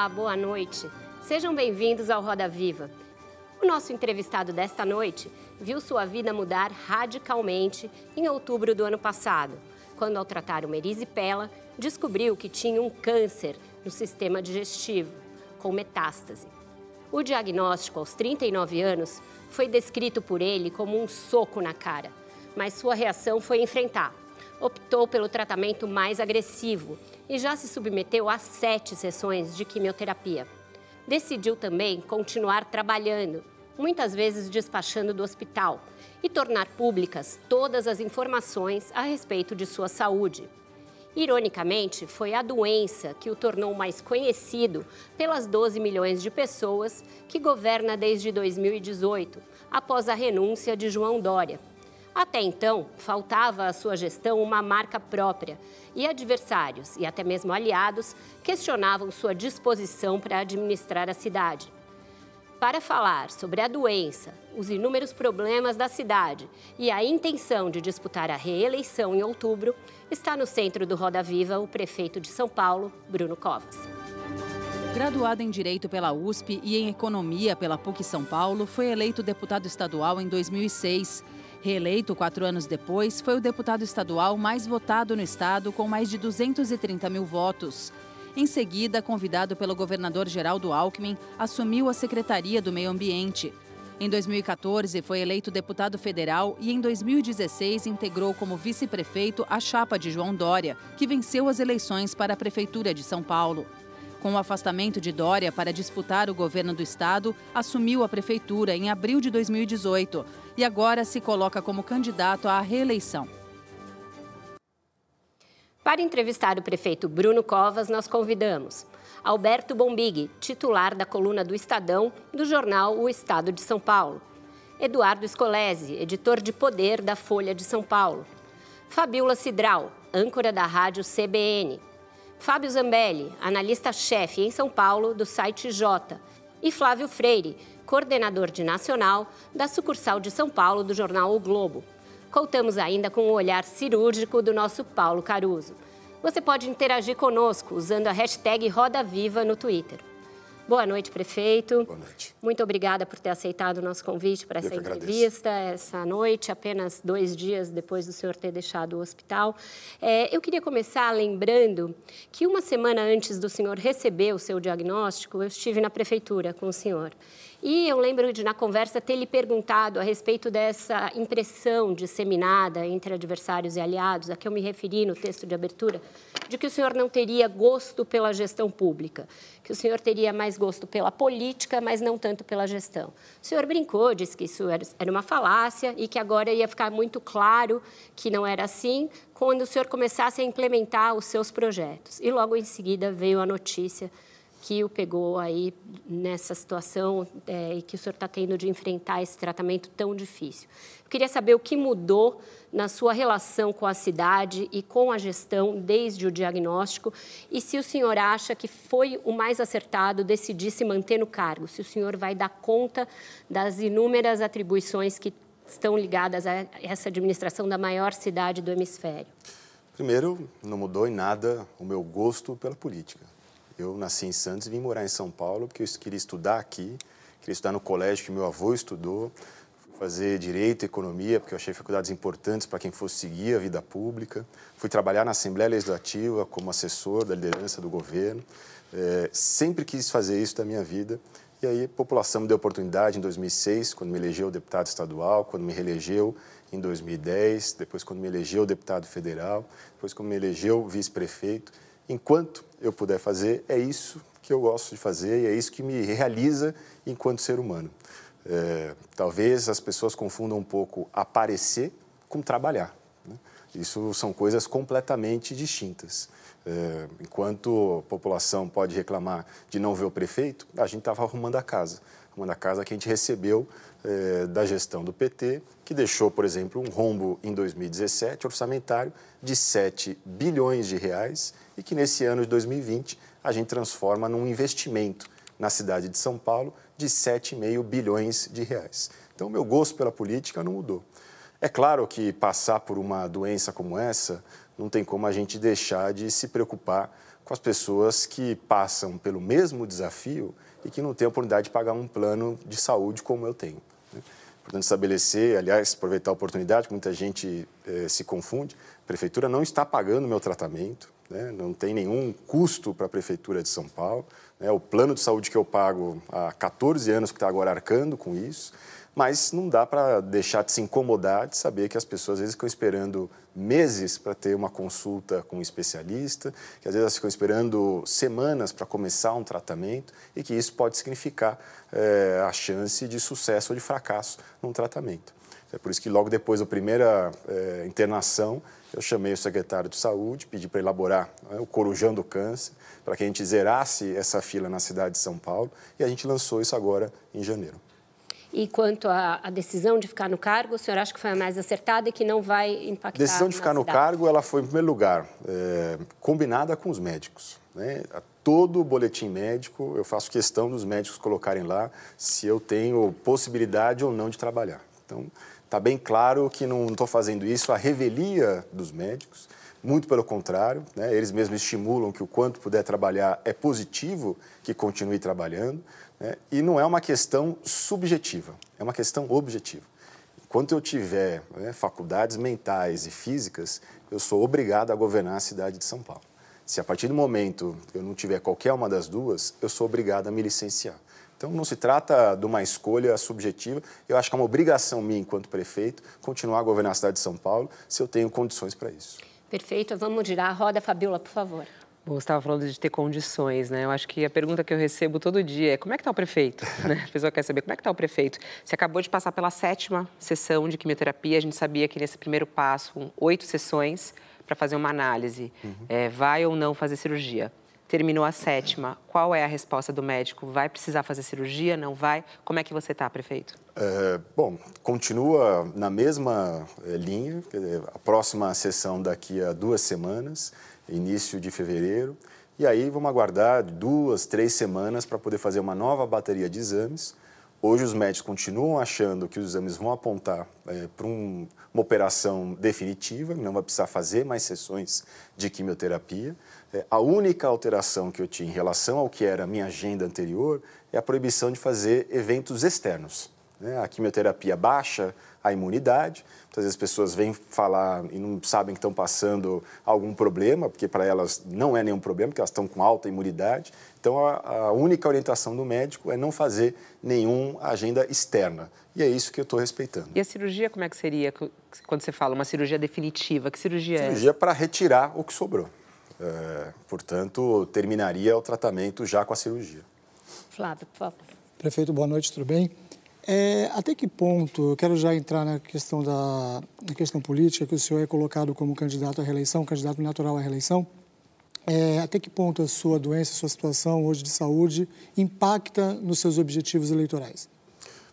Olá, boa noite. Sejam bem-vindos ao Roda Viva. O nosso entrevistado desta noite viu sua vida mudar radicalmente em outubro do ano passado, quando, ao tratar uma erisipela, descobriu que tinha um câncer no sistema digestivo, com metástase. O diagnóstico aos 39 anos foi descrito por ele como um soco na cara, mas sua reação foi enfrentar. Optou pelo tratamento mais agressivo e já se submeteu a sete sessões de quimioterapia. Decidiu também continuar trabalhando, muitas vezes despachando do hospital, e tornar públicas todas as informações a respeito de sua saúde. Ironicamente, foi a doença que o tornou mais conhecido pelas 12 milhões de pessoas que governa desde 2018, após a renúncia de João Dória. Até então, faltava à sua gestão uma marca própria e adversários e até mesmo aliados questionavam sua disposição para administrar a cidade. Para falar sobre a doença, os inúmeros problemas da cidade e a intenção de disputar a reeleição em outubro, está no centro do Roda Viva o prefeito de São Paulo, Bruno Covas. Graduado em Direito pela USP e em Economia pela PUC São Paulo, foi eleito deputado estadual em 2006. Reeleito quatro anos depois, foi o deputado estadual mais votado no estado, com mais de 230 mil votos. Em seguida, convidado pelo governador Geraldo Alckmin, assumiu a Secretaria do Meio Ambiente. Em 2014, foi eleito deputado federal e em 2016 integrou como vice-prefeito a chapa de João Dória, que venceu as eleições para a Prefeitura de São Paulo. Com o afastamento de Dória para disputar o governo do estado, assumiu a prefeitura em abril de 2018 e agora se coloca como candidato à reeleição. Para entrevistar o prefeito Bruno Covas, nós convidamos Alberto Bombig, titular da coluna do Estadão do jornal O Estado de São Paulo. Eduardo Scolese, editor de poder da Folha de São Paulo. Fabiola Cidral, âncora da rádio CBN. Fábio Zambelli, analista-chefe em São Paulo do site J, e Flávio Freire, coordenador de nacional da sucursal de São Paulo do jornal O Globo. Contamos ainda com o olhar cirúrgico do nosso Paulo Caruso. Você pode interagir conosco usando a hashtag Roda Viva no Twitter. Boa noite, prefeito. Boa noite. Muito obrigada por ter aceitado o nosso convite para essa entrevista essa noite, apenas dois dias depois do senhor ter deixado o hospital. É, eu queria começar lembrando que uma semana antes do senhor receber o seu diagnóstico, eu estive na prefeitura com o senhor. E eu lembro de, na conversa, ter lhe perguntado a respeito dessa impressão disseminada entre adversários e aliados, a que eu me referi no texto de abertura, de que o senhor não teria gosto pela gestão pública, que o senhor teria mais gosto pela política, mas não tanto pela gestão. O senhor brincou, disse que isso era uma falácia e que agora ia ficar muito claro que não era assim quando o senhor começasse a implementar os seus projetos. E logo em seguida veio a notícia que o pegou aí nessa situação é, e que o senhor está tendo de enfrentar esse tratamento tão difícil. Eu queria saber o que mudou na sua relação com a cidade e com a gestão desde o diagnóstico e se o senhor acha que foi o mais acertado decidir se manter no cargo, se o senhor vai dar conta das inúmeras atribuições que estão ligadas a essa administração da maior cidade do hemisfério. Primeiro, não mudou em nada o meu gosto pela política. Eu nasci em Santos e vim morar em São Paulo porque eu queria estudar aqui, queria estudar no colégio que meu avô estudou, fui fazer direito economia porque eu achei faculdades importantes para quem fosse seguir a vida pública. Fui trabalhar na Assembleia Legislativa como assessor da liderança do governo. É, sempre quis fazer isso da minha vida. E aí a população me deu oportunidade em 2006, quando me elegeu deputado estadual, quando me reelegeu em 2010, depois quando me elegeu deputado federal, depois quando me elegeu vice-prefeito enquanto eu puder fazer, é isso que eu gosto de fazer e é isso que me realiza enquanto ser humano. É, talvez as pessoas confundam um pouco aparecer com trabalhar. Né? Isso são coisas completamente distintas. É, enquanto a população pode reclamar de não ver o prefeito, a gente estava arrumando a casa. Arrumando a casa que a gente recebeu é, da gestão do PT, que deixou, por exemplo, um rombo em 2017 orçamentário de 7 bilhões de reais e que nesse ano de 2020 a gente transforma num investimento na cidade de São Paulo de 7,5 bilhões de reais. Então, o meu gosto pela política não mudou. É claro que passar por uma doença como essa não tem como a gente deixar de se preocupar com as pessoas que passam pelo mesmo desafio e que não têm a oportunidade de pagar um plano de saúde como eu tenho. Né? Portanto, estabelecer, aliás, aproveitar a oportunidade, muita gente eh, se confunde, a prefeitura não está pagando meu tratamento, né? não tem nenhum custo para a prefeitura de São Paulo. Né? O plano de saúde que eu pago há 14 anos que está agora arcando com isso. Mas não dá para deixar de se incomodar de saber que as pessoas às vezes ficam esperando meses para ter uma consulta com um especialista, que às vezes elas ficam esperando semanas para começar um tratamento e que isso pode significar é, a chance de sucesso ou de fracasso num tratamento. É por isso que logo depois da primeira é, internação, eu chamei o secretário de saúde, pedi para elaborar né, o Corujão do Câncer, para que a gente zerasse essa fila na cidade de São Paulo, e a gente lançou isso agora em janeiro. E quanto à, decisão de ficar no cargo, o senhor acha que foi a mais acertada e que não vai impactar? A decisão de ficar no cargo, ela foi, em primeiro lugar, é, combinada com os médicos. Né? Todo o boletim médico, eu faço questão dos médicos colocarem lá se eu tenho possibilidade ou não de trabalhar. Então, está bem claro que não estou fazendo isso à revelia dos médicos, muito pelo contrário, né? eles mesmos estimulam que o quanto puder trabalhar é positivo que continue trabalhando. Né? E não é uma questão subjetiva, é uma questão objetiva. Enquanto eu tiver né, faculdades mentais e físicas, eu sou obrigado a governar a cidade de São Paulo. Se a partir do momento eu não tiver qualquer uma das duas, eu sou obrigado a me licenciar. Então, não se trata de uma escolha subjetiva. Eu acho que é uma obrigação minha, enquanto prefeito, continuar a governar a cidade de São Paulo, se eu tenho condições para isso. Perfeito. Vamos girar a roda, Fabiola, por favor. Você estava falando de ter condições, né? Eu acho que a pergunta que eu recebo todo dia é como é que está o prefeito? né? A pessoa quer saber como é que está o prefeito. Você acabou de passar pela sétima sessão de quimioterapia. A gente sabia que nesse primeiro passo, oito sessões para fazer uma análise. Uhum. É, vai ou não fazer cirurgia? Terminou a sétima. Qual é a resposta do médico? Vai precisar fazer cirurgia? Não vai? Como é que você está, prefeito? É, bom, continua na mesma é, linha. A próxima sessão daqui a duas semanas início de fevereiro. E aí vamos aguardar duas, três semanas para poder fazer uma nova bateria de exames. Hoje os médicos continuam achando que os exames vão apontar é, para um, uma operação definitiva, não vai precisar fazer mais sessões de quimioterapia. É, a única alteração que eu tinha em relação ao que era a minha agenda anterior é a proibição de fazer eventos externos. Né? A quimioterapia baixa a imunidade. Muitas vezes as pessoas vêm falar e não sabem que estão passando algum problema, porque para elas não é nenhum problema, porque elas estão com alta imunidade. Então, a, a única orientação do médico é não fazer nenhuma agenda externa. E é isso que eu estou respeitando. E a cirurgia, como é que seria quando você fala uma cirurgia definitiva? Que cirurgia, cirurgia é? Cirurgia para retirar o que sobrou. É, portanto, terminaria o tratamento já com a cirurgia. Flávio, por favor. Prefeito, boa noite, tudo bem? É, até que ponto, eu quero já entrar na questão, da, na questão política, que o senhor é colocado como candidato à reeleição, candidato natural à reeleição, é, até que ponto a sua doença, a sua situação hoje de saúde impacta nos seus objetivos eleitorais?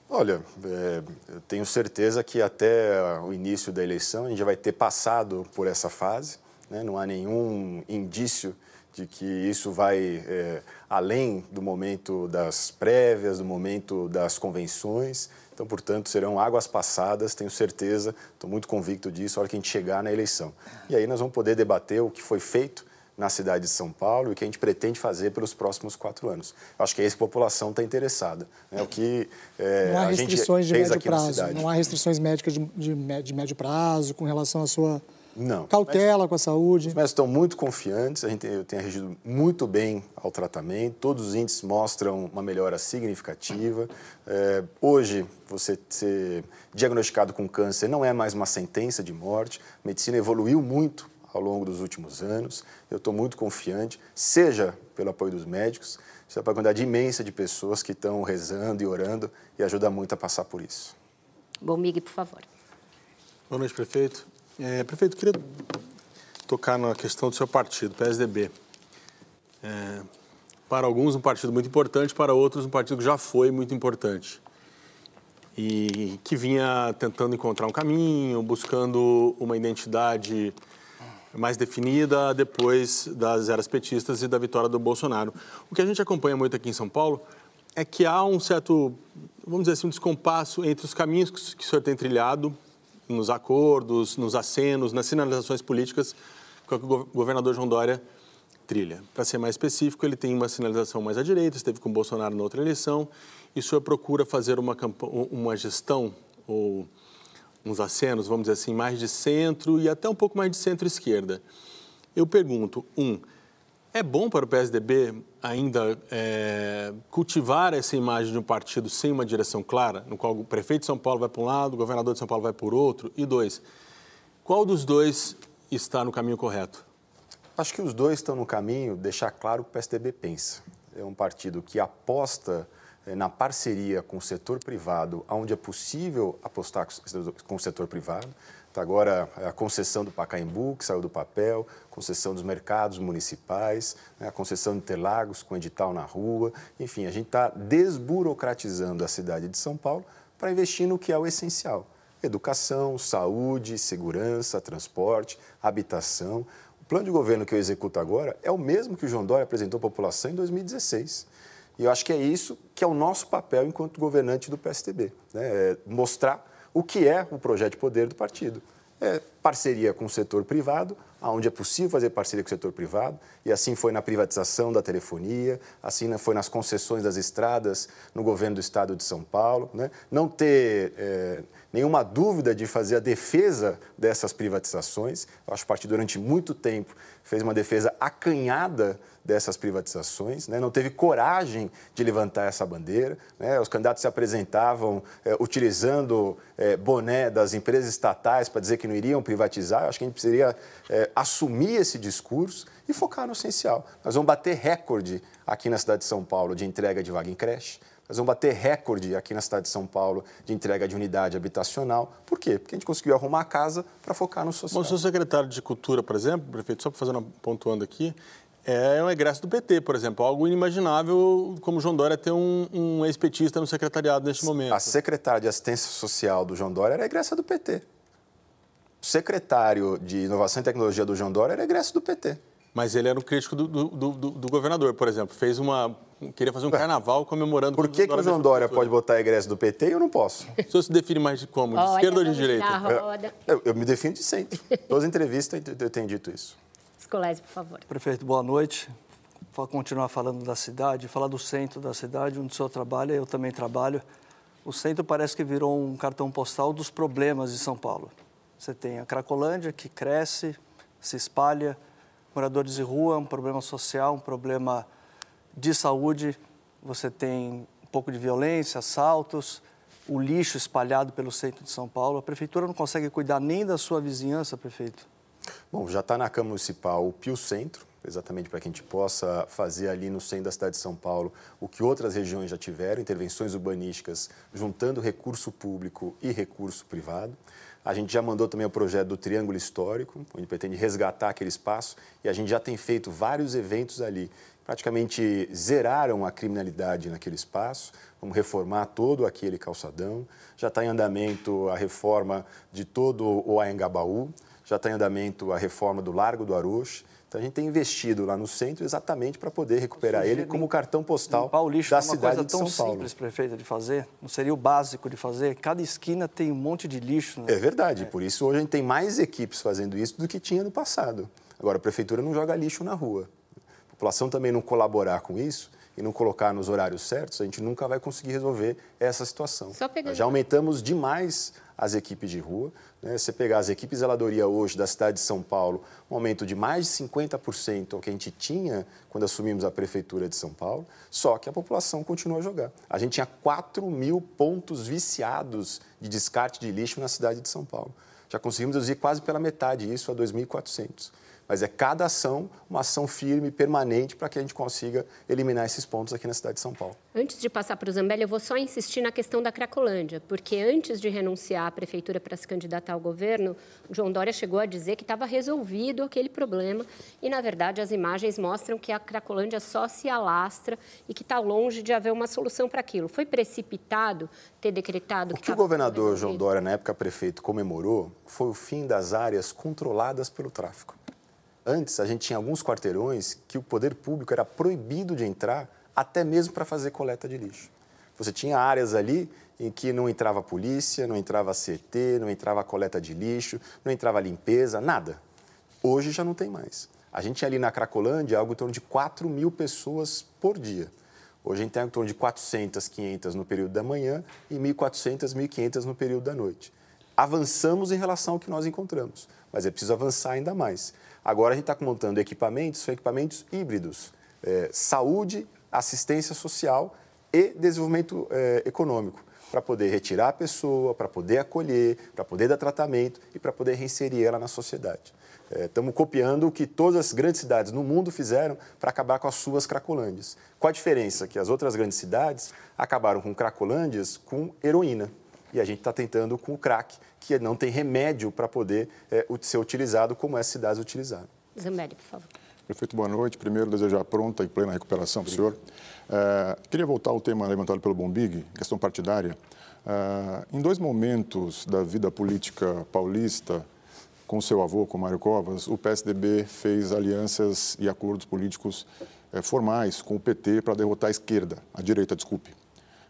Olha, é, eu tenho certeza que até o início da eleição a gente já vai ter passado por essa fase, né? não há nenhum indício de que isso vai é, além do momento das prévias, do momento das convenções. Então, portanto, serão águas passadas, tenho certeza, estou muito convicto disso, a hora que a gente chegar na eleição. E aí nós vamos poder debater o que foi feito na cidade de São Paulo e o que a gente pretende fazer pelos próximos quatro anos. Acho que é isso que a população está interessada. Né? O que é, não há restrições de médio prazo, não há restrições médicas de, de, de médio prazo com relação à sua não. Cautela com a saúde. Os médicos estão muito confiantes, a gente tem reagido muito bem ao tratamento, todos os índices mostram uma melhora significativa. É, hoje, você ser diagnosticado com câncer não é mais uma sentença de morte, a medicina evoluiu muito ao longo dos últimos anos. Eu estou muito confiante, seja pelo apoio dos médicos, seja pela quantidade imensa de pessoas que estão rezando e orando e ajuda muito a passar por isso. Bom, Miguel, por favor. Boa noite, prefeito. É, prefeito, queria tocar na questão do seu partido, PSDB. É, para alguns, um partido muito importante, para outros, um partido que já foi muito importante. E que vinha tentando encontrar um caminho, buscando uma identidade mais definida depois das eras petistas e da vitória do Bolsonaro. O que a gente acompanha muito aqui em São Paulo é que há um certo, vamos dizer assim, um descompasso entre os caminhos que o senhor tem trilhado nos acordos, nos acenos, nas sinalizações políticas que o governador João Dória trilha. Para ser mais específico, ele tem uma sinalização mais à direita, esteve com o Bolsonaro na outra eleição, e o senhor procura fazer uma, uma gestão ou uns acenos, vamos dizer assim, mais de centro e até um pouco mais de centro-esquerda. Eu pergunto, um, é bom para o PSDB ainda é, cultivar essa imagem de um partido sem uma direção clara, no qual o prefeito de São Paulo vai para um lado, o governador de São Paulo vai por outro? E dois, qual dos dois está no caminho correto? Acho que os dois estão no caminho, deixar claro o que o PSDB pensa. É um partido que aposta é, na parceria com o setor privado, onde é possível apostar com o setor privado. Tá agora a concessão do Pacaembu, que saiu do papel, concessão dos mercados municipais, né, a concessão de Interlagos com edital na rua. Enfim, a gente está desburocratizando a cidade de São Paulo para investir no que é o essencial: educação, saúde, segurança, transporte, habitação. O plano de governo que eu executo agora é o mesmo que o João Dória apresentou à população em 2016. E eu acho que é isso que é o nosso papel enquanto governante do PSTB, né? É mostrar o que é o projeto de poder do partido. É parceria com o setor privado, onde é possível fazer parceria com o setor privado, e assim foi na privatização da telefonia, assim foi nas concessões das estradas no governo do estado de São Paulo. Né? Não ter é, nenhuma dúvida de fazer a defesa dessas privatizações. Eu acho que o partido, durante muito tempo, fez uma defesa acanhada dessas privatizações, né? não teve coragem de levantar essa bandeira. Né? Os candidatos se apresentavam é, utilizando é, boné das empresas estatais para dizer que não iriam privatizar. Eu acho que a gente precisaria é, assumir esse discurso e focar no essencial. Nós vamos bater recorde aqui na cidade de São Paulo de entrega de vaga em creche. Nós vamos bater recorde aqui na cidade de São Paulo de entrega de unidade habitacional. Por quê? Porque a gente conseguiu arrumar a casa para focar no social. Bom, o seu secretário de Cultura, por exemplo, prefeito, só para fazer uma pontuando aqui, é um egresso do PT, por exemplo. Algo inimaginável como João Dória ter um, um ex-petista no secretariado neste momento. A secretária de Assistência Social do João Dória era egressa do PT. O secretário de Inovação e Tecnologia do João Dória era egresso do PT. Mas ele era um crítico do, do, do, do governador, por exemplo. Fez uma. Queria fazer um carnaval comemorando. Por que, que o João Dória pode botar egresso do PT e eu não posso? O senhor se define mais de como? De Olha, esquerda ou de direita? Eu, eu, eu, me defino de centro. Todas as entrevistas eu tenho dito isso. Scolese, por favor. Prefeito, boa noite. Vou continuar falando da cidade, falar do centro da cidade, onde o senhor trabalha, eu também trabalho. O centro parece que virou um cartão postal dos problemas de São Paulo. Você tem a Cracolândia, que cresce, se espalha, moradores de rua, um problema social, um problema de saúde. Você tem um pouco de violência, assaltos, o lixo espalhado pelo centro de São Paulo. A prefeitura não consegue cuidar nem da sua vizinhança, prefeito. Bom, já está na Câmara Municipal o Pio Centro, exatamente para que a gente possa fazer ali no centro da cidade de São Paulo o que outras regiões já tiveram, intervenções urbanísticas, juntando recurso público e recurso privado. A gente já mandou também o projeto do Triângulo Histórico, onde pretende resgatar aquele espaço, e a gente já tem feito vários eventos ali. Praticamente zeraram a criminalidade naquele espaço, vamos reformar todo aquele calçadão. Já está em andamento a reforma de todo o Aengabaú já está em andamento a reforma do Largo do Aroche. Então a gente tem investido lá no centro exatamente para poder recuperar ele como cartão postal o lixo da é uma cidade coisa de São São Paulo. simples, prefeito, de fazer? Não seria o básico de fazer? Cada esquina tem um monte de lixo. Né? É verdade, é. por isso hoje a gente tem mais equipes fazendo isso do que tinha no passado. Agora, a prefeitura não joga lixo na rua. A população também não colaborar com isso e não colocar nos horários certos, a gente nunca vai conseguir resolver essa situação. Já aumentamos demais as equipes de rua. Né? Você pegar as equipes de zeladoria hoje da cidade de São Paulo, um aumento de mais de 50% ao que a gente tinha quando assumimos a prefeitura de São Paulo, só que a população continua a jogar. A gente tinha 4 mil pontos viciados de descarte de lixo na cidade de São Paulo. Já conseguimos reduzir quase pela metade isso a 2.400. mas é cada ação uma ação firme, permanente, para que a gente consiga eliminar esses pontos aqui na cidade de São Paulo. Antes de passar para o Zambelli, eu vou só insistir na questão da Cracolândia, porque antes de renunciar à prefeitura para se candidatar ao governo, o João Dória chegou a dizer que estava resolvido aquele problema e, na verdade, as imagens mostram que a Cracolândia só se alastra e que está longe de haver uma solução para aquilo. Foi precipitado ter decretado que O que o governador João Dória, na época prefeito, comemorou foi o fim das áreas controladas pelo tráfico. Antes, a gente tinha alguns quarteirões que o poder público era proibido de entrar, até mesmo para fazer coleta de lixo. Você tinha áreas ali em que não entrava polícia, não entrava CT, não entrava coleta de lixo, não entrava limpeza, nada. Hoje já não tem mais. A gente tinha ali na Cracolândia algo em torno de 4 mil pessoas por dia. Hoje a gente tem em torno de 400, 500 no período da manhã e 1.400, 1.500 no período da noite. Avançamos em relação ao que nós encontramos, mas é preciso avançar ainda mais. Agora a gente está montando equipamentos, são equipamentos híbridos, é, saúde, assistência social e desenvolvimento é, econômico, para poder retirar a pessoa, para poder acolher, para poder dar tratamento e para poder reinserir ela na sociedade. Estamos é, copiando o que todas as grandes cidades no mundo fizeram para acabar com as suas cracolândias. Qual a diferença? Que as outras grandes cidades acabaram com cracolândias com heroína. E a gente está tentando com o crack, que não tem remédio para poder é, ser utilizado como essas cidades utilizaram. Zambelli, por favor. Prefeito, boa noite. Primeiro, desejar pronta e plena recuperação para o senhor. É, queria voltar ao tema levantado pelo Bombig, questão partidária. É, em dois momentos da vida política paulista, com seu avô, com Mário Covas, o PSDB fez alianças e acordos políticos é, formais com o PT para derrotar a esquerda, a direita, desculpe.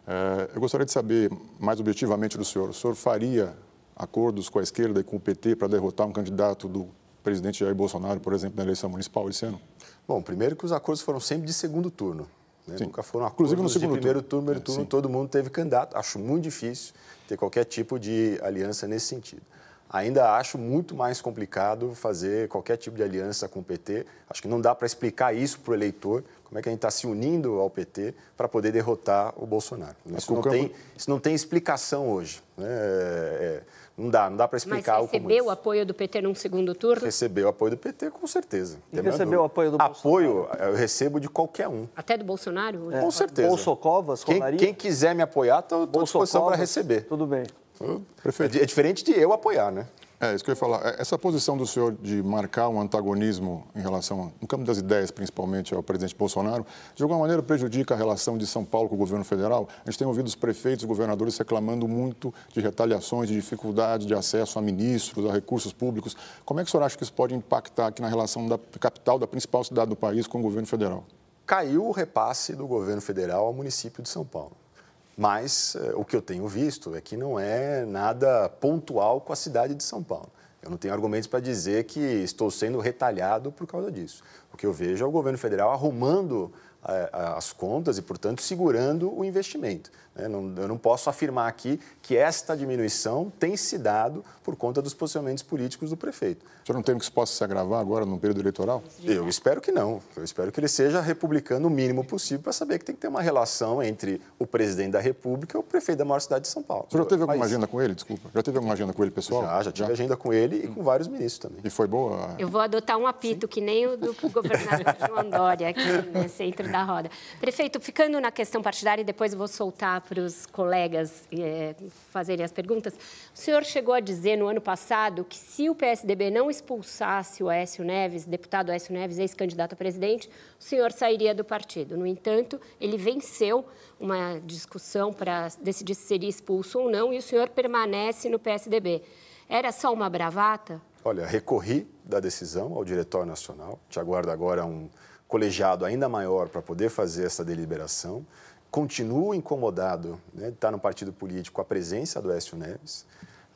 É, eu gostaria de saber mais objetivamente do senhor. O senhor faria acordos com a esquerda e com o PT para derrotar um candidato do presidente Jair Bolsonaro, por exemplo, na eleição municipal esse ano? Bom, primeiro que os acordos foram sempre de segundo turno. Né? Nunca foram acordos Inclusive no segundo de primeiro turno, primeiro turno, todo mundo teve candidato. Acho muito difícil ter qualquer tipo de aliança nesse sentido. Ainda acho muito mais complicado fazer qualquer tipo de aliança com o PT. Acho que não dá para explicar isso para o eleitor, como é que a gente está se unindo ao PT para poder derrotar o Bolsonaro. Isso não, tem, isso não tem explicação hoje. Né? É, é, não dá, não dá para explicar Mas recebeu o apoio do PT num segundo turno? Recebeu o apoio do PT, com certeza. E recebeu o apoio do Bolsonaro? Apoio eu recebo de qualquer um. Até do Bolsonaro? É. Com certeza. Bolsocovas, quem, quem quiser me apoiar, estou à disposição para receber. Tudo bem. É, é diferente de eu apoiar, né? É, isso que eu ia falar. É, essa posição do senhor de marcar um antagonismo em relação, no campo das ideias, principalmente ao presidente Bolsonaro, de alguma maneira prejudica a relação de São Paulo com o governo federal? A gente tem ouvido os prefeitos e governadores reclamando muito de retaliações, de dificuldade de acesso a ministros, a recursos públicos. Como é que o senhor acha que isso pode impactar aqui na relação da capital, da principal cidade do país, com o governo federal? Caiu o repasse do governo federal ao município de São Paulo. Mas eh, o que eu tenho visto é que não é nada pontual com a cidade de São Paulo. Eu não tenho argumentos para dizer que estou sendo retalhado por causa disso. O que eu vejo é o governo federal arrumando eh, as contas e, portanto, segurando o investimento. Né? Eu não posso afirmar aqui que esta diminuição tem se dado por conta dos posicionamentos políticos do prefeito. O senhor não teme que isso possa se agravar agora no período eleitoral? Eu espero que não. Eu espero que ele seja republicano o mínimo possível para saber que tem que ter uma relação entre o presidente da República e o prefeito da maior cidade de São Paulo. O senhor já teve alguma Mas... agenda com ele? Desculpa. Já teve alguma agenda com ele, pessoal? Já, já tive já? agenda com ele e com vários ministros também. E foi boa? Eu vou adotar um apito, Sim. que nem o do governador João Dória, aqui no centro da roda. Prefeito, ficando na questão partidária, e depois eu vou soltar para os colegas é, fazerem as perguntas. O senhor chegou a dizer no ano passado que se o PSDB não expulsasse o Aécio Neves, deputado Aécio Neves, ex-candidato a presidente, o senhor sairia do partido. No entanto, ele venceu uma discussão para decidir se seria expulso ou não e o senhor permanece no PSDB. Era só uma bravata? Olha, recorri da decisão ao Diretório Nacional. Te aguardo agora um colegiado ainda maior para poder fazer essa deliberação. Continuo incomodado né, de estar no partido político com a presença do Écio Neves.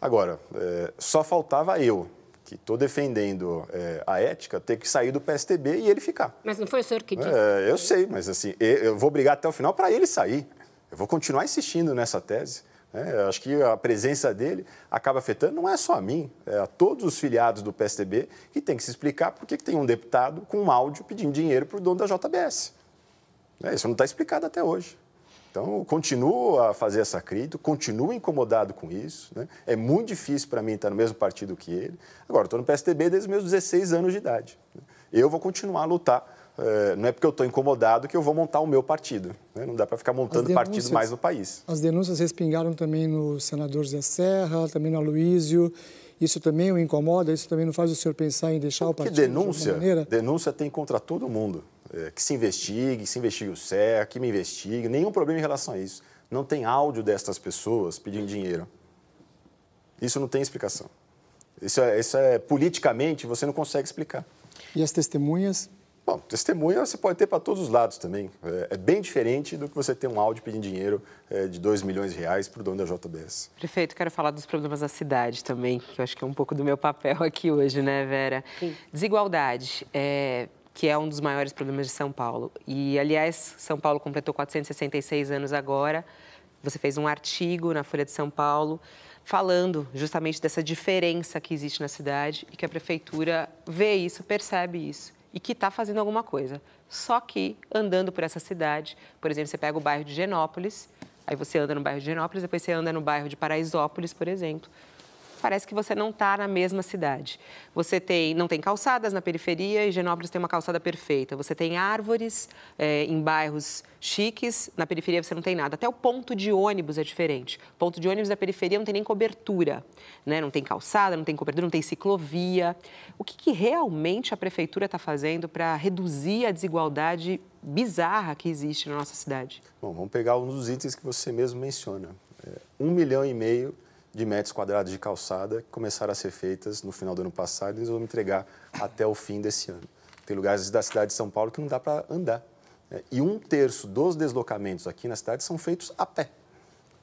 Agora, é, só faltava eu, que estou defendendo é, a ética, ter que sair do PSTB e ele ficar. Mas não foi o senhor que disse? É, eu sei, mas assim, eu vou brigar até o final para ele sair. Eu vou continuar insistindo nessa tese. Né? acho que a presença dele acaba afetando, não é só a mim, é a todos os filiados do PSTB que tem que se explicar por que tem um deputado com um áudio pedindo dinheiro para o dono da JBS. É, isso não está explicado até hoje. Então, continuo a fazer essa crítica, continuo incomodado com isso. Né? É muito difícil para mim estar no mesmo partido que ele. Agora, estou no PSDB desde os meus 16 anos de idade. Né? Eu vou continuar a lutar. É, não é porque eu estou incomodado que eu vou montar o meu partido. Né? Não dá para ficar montando partido mais no país. As denúncias respingaram também no senador Zé Serra, também no Aloísio. Isso também o incomoda? Isso também não faz o senhor pensar em deixar o partido denúncia, de maneira? denúncia tem contra todo mundo. É, que se investigue, que se investigue o CER, que me investigue. Nenhum problema em relação a isso. Não tem áudio destas pessoas pedindo dinheiro. Isso não tem explicação. Isso é, isso é politicamente, você não consegue explicar. E as testemunhas? Bom, testemunha você pode ter para todos os lados também. É, é, bem diferente do que você ter um áudio pedindo dinheiro é, de 2 milhões de reais para o dono da JBS. Prefeito, quero falar dos problemas da cidade também, que eu acho que é um pouco do meu papel aqui hoje, né, Vera? Sim. Desigualdade. É, que é um dos maiores problemas de São Paulo. E, aliás, São Paulo completou 466 anos agora. Você fez um artigo na Folha de São Paulo falando justamente dessa diferença que existe na cidade e que a prefeitura vê isso, percebe isso e que está fazendo alguma coisa. Só que andando por essa cidade, por exemplo, você pega o bairro de Genópolis, aí você anda no bairro de Genópolis, depois você anda no bairro de Paraisópolis, por exemplo parece que você não está na mesma cidade. Você tem, não tem calçadas na periferia e Genópolis tem uma calçada perfeita. Você tem árvores é, em bairros chiques, na periferia você não tem nada. Até o ponto de ônibus é diferente. O ponto de ônibus da periferia não tem nem cobertura, né? não tem calçada, não tem cobertura, não tem ciclovia. O que, que realmente a prefeitura está fazendo para reduzir a desigualdade bizarra que existe na nossa cidade? Bom, vamos pegar um dos itens que você mesmo menciona. É, um milhão e meio de metros quadrados de calçada que começaram a ser feitas no final do ano passado e eles vão entregar até o fim desse ano. Tem lugares da cidade de São Paulo que não dá para andar. Né? E um terço dos deslocamentos aqui na cidade são feitos a pé.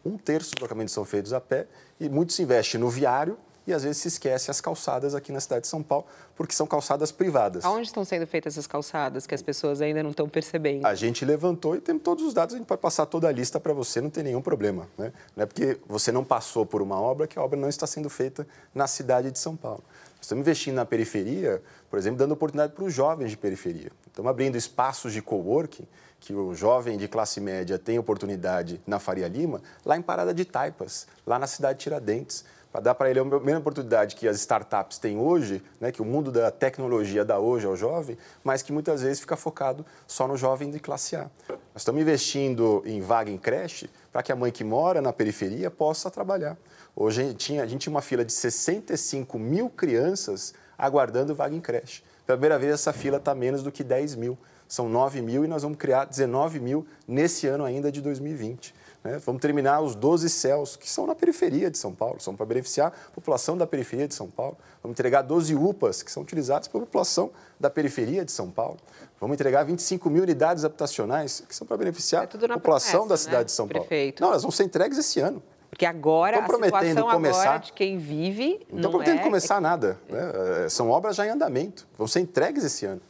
Um terço dos deslocamentos são feitos a pé e muito se investe no viário e às vezes se esquece as calçadas aqui na cidade de São Paulo, porque são calçadas privadas. Aonde estão sendo feitas essas calçadas que as pessoas ainda não estão percebendo? A gente levantou e temos todos os dados, a gente pode passar toda a lista para você, não tem nenhum problema. Né? Não é porque você não passou por uma obra que a obra não está sendo feita na cidade de São Paulo. Estamos investindo na periferia, por exemplo, dando oportunidade para os jovens de periferia. Estamos abrindo espaços de coworking que o jovem de classe média tem oportunidade na Faria Lima, lá em Parada de Taipas, lá na cidade de Tiradentes para dar para ele a mesma oportunidade que as startups têm hoje, né, que o mundo da tecnologia dá hoje ao jovem, mas que muitas vezes fica focado só no jovem de classe A. Nós estamos investindo em vaga em creche para que a mãe que mora na periferia possa trabalhar. Hoje a gente tinha, a gente tinha uma fila de 65 mil crianças aguardando vaga em creche. Pela primeira vez, essa fila está menos do que 10 mil. São 9 mil e nós vamos criar 19 mil nesse ano ainda de 2020. Né? Vamos terminar os 12 céus, que são na periferia de São Paulo, são para beneficiar a população da periferia de São Paulo. Vamos entregar 12 UPAs, que são utilizadas pela população da periferia de São Paulo. Vamos entregar 25 mil unidades habitacionais, que são para beneficiar é a população promessa, da cidade né? de São Paulo. Prefeito. Não, elas vão ser entregues esse ano. Porque agora a situação começar, agora de quem vive não, não estão prometendo é... começar nada. Né? É, são obras já em andamento. Vão ser entregues esse ano.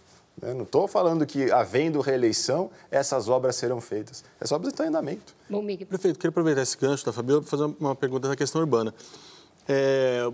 Eu não estou falando que, havendo reeleição, essas obras serão feitas. Essas obras estão em andamento. Bom, Miguel. Prefeito, queria aproveitar esse gancho da Fabíola para fazer uma pergunta da questão urbana. É,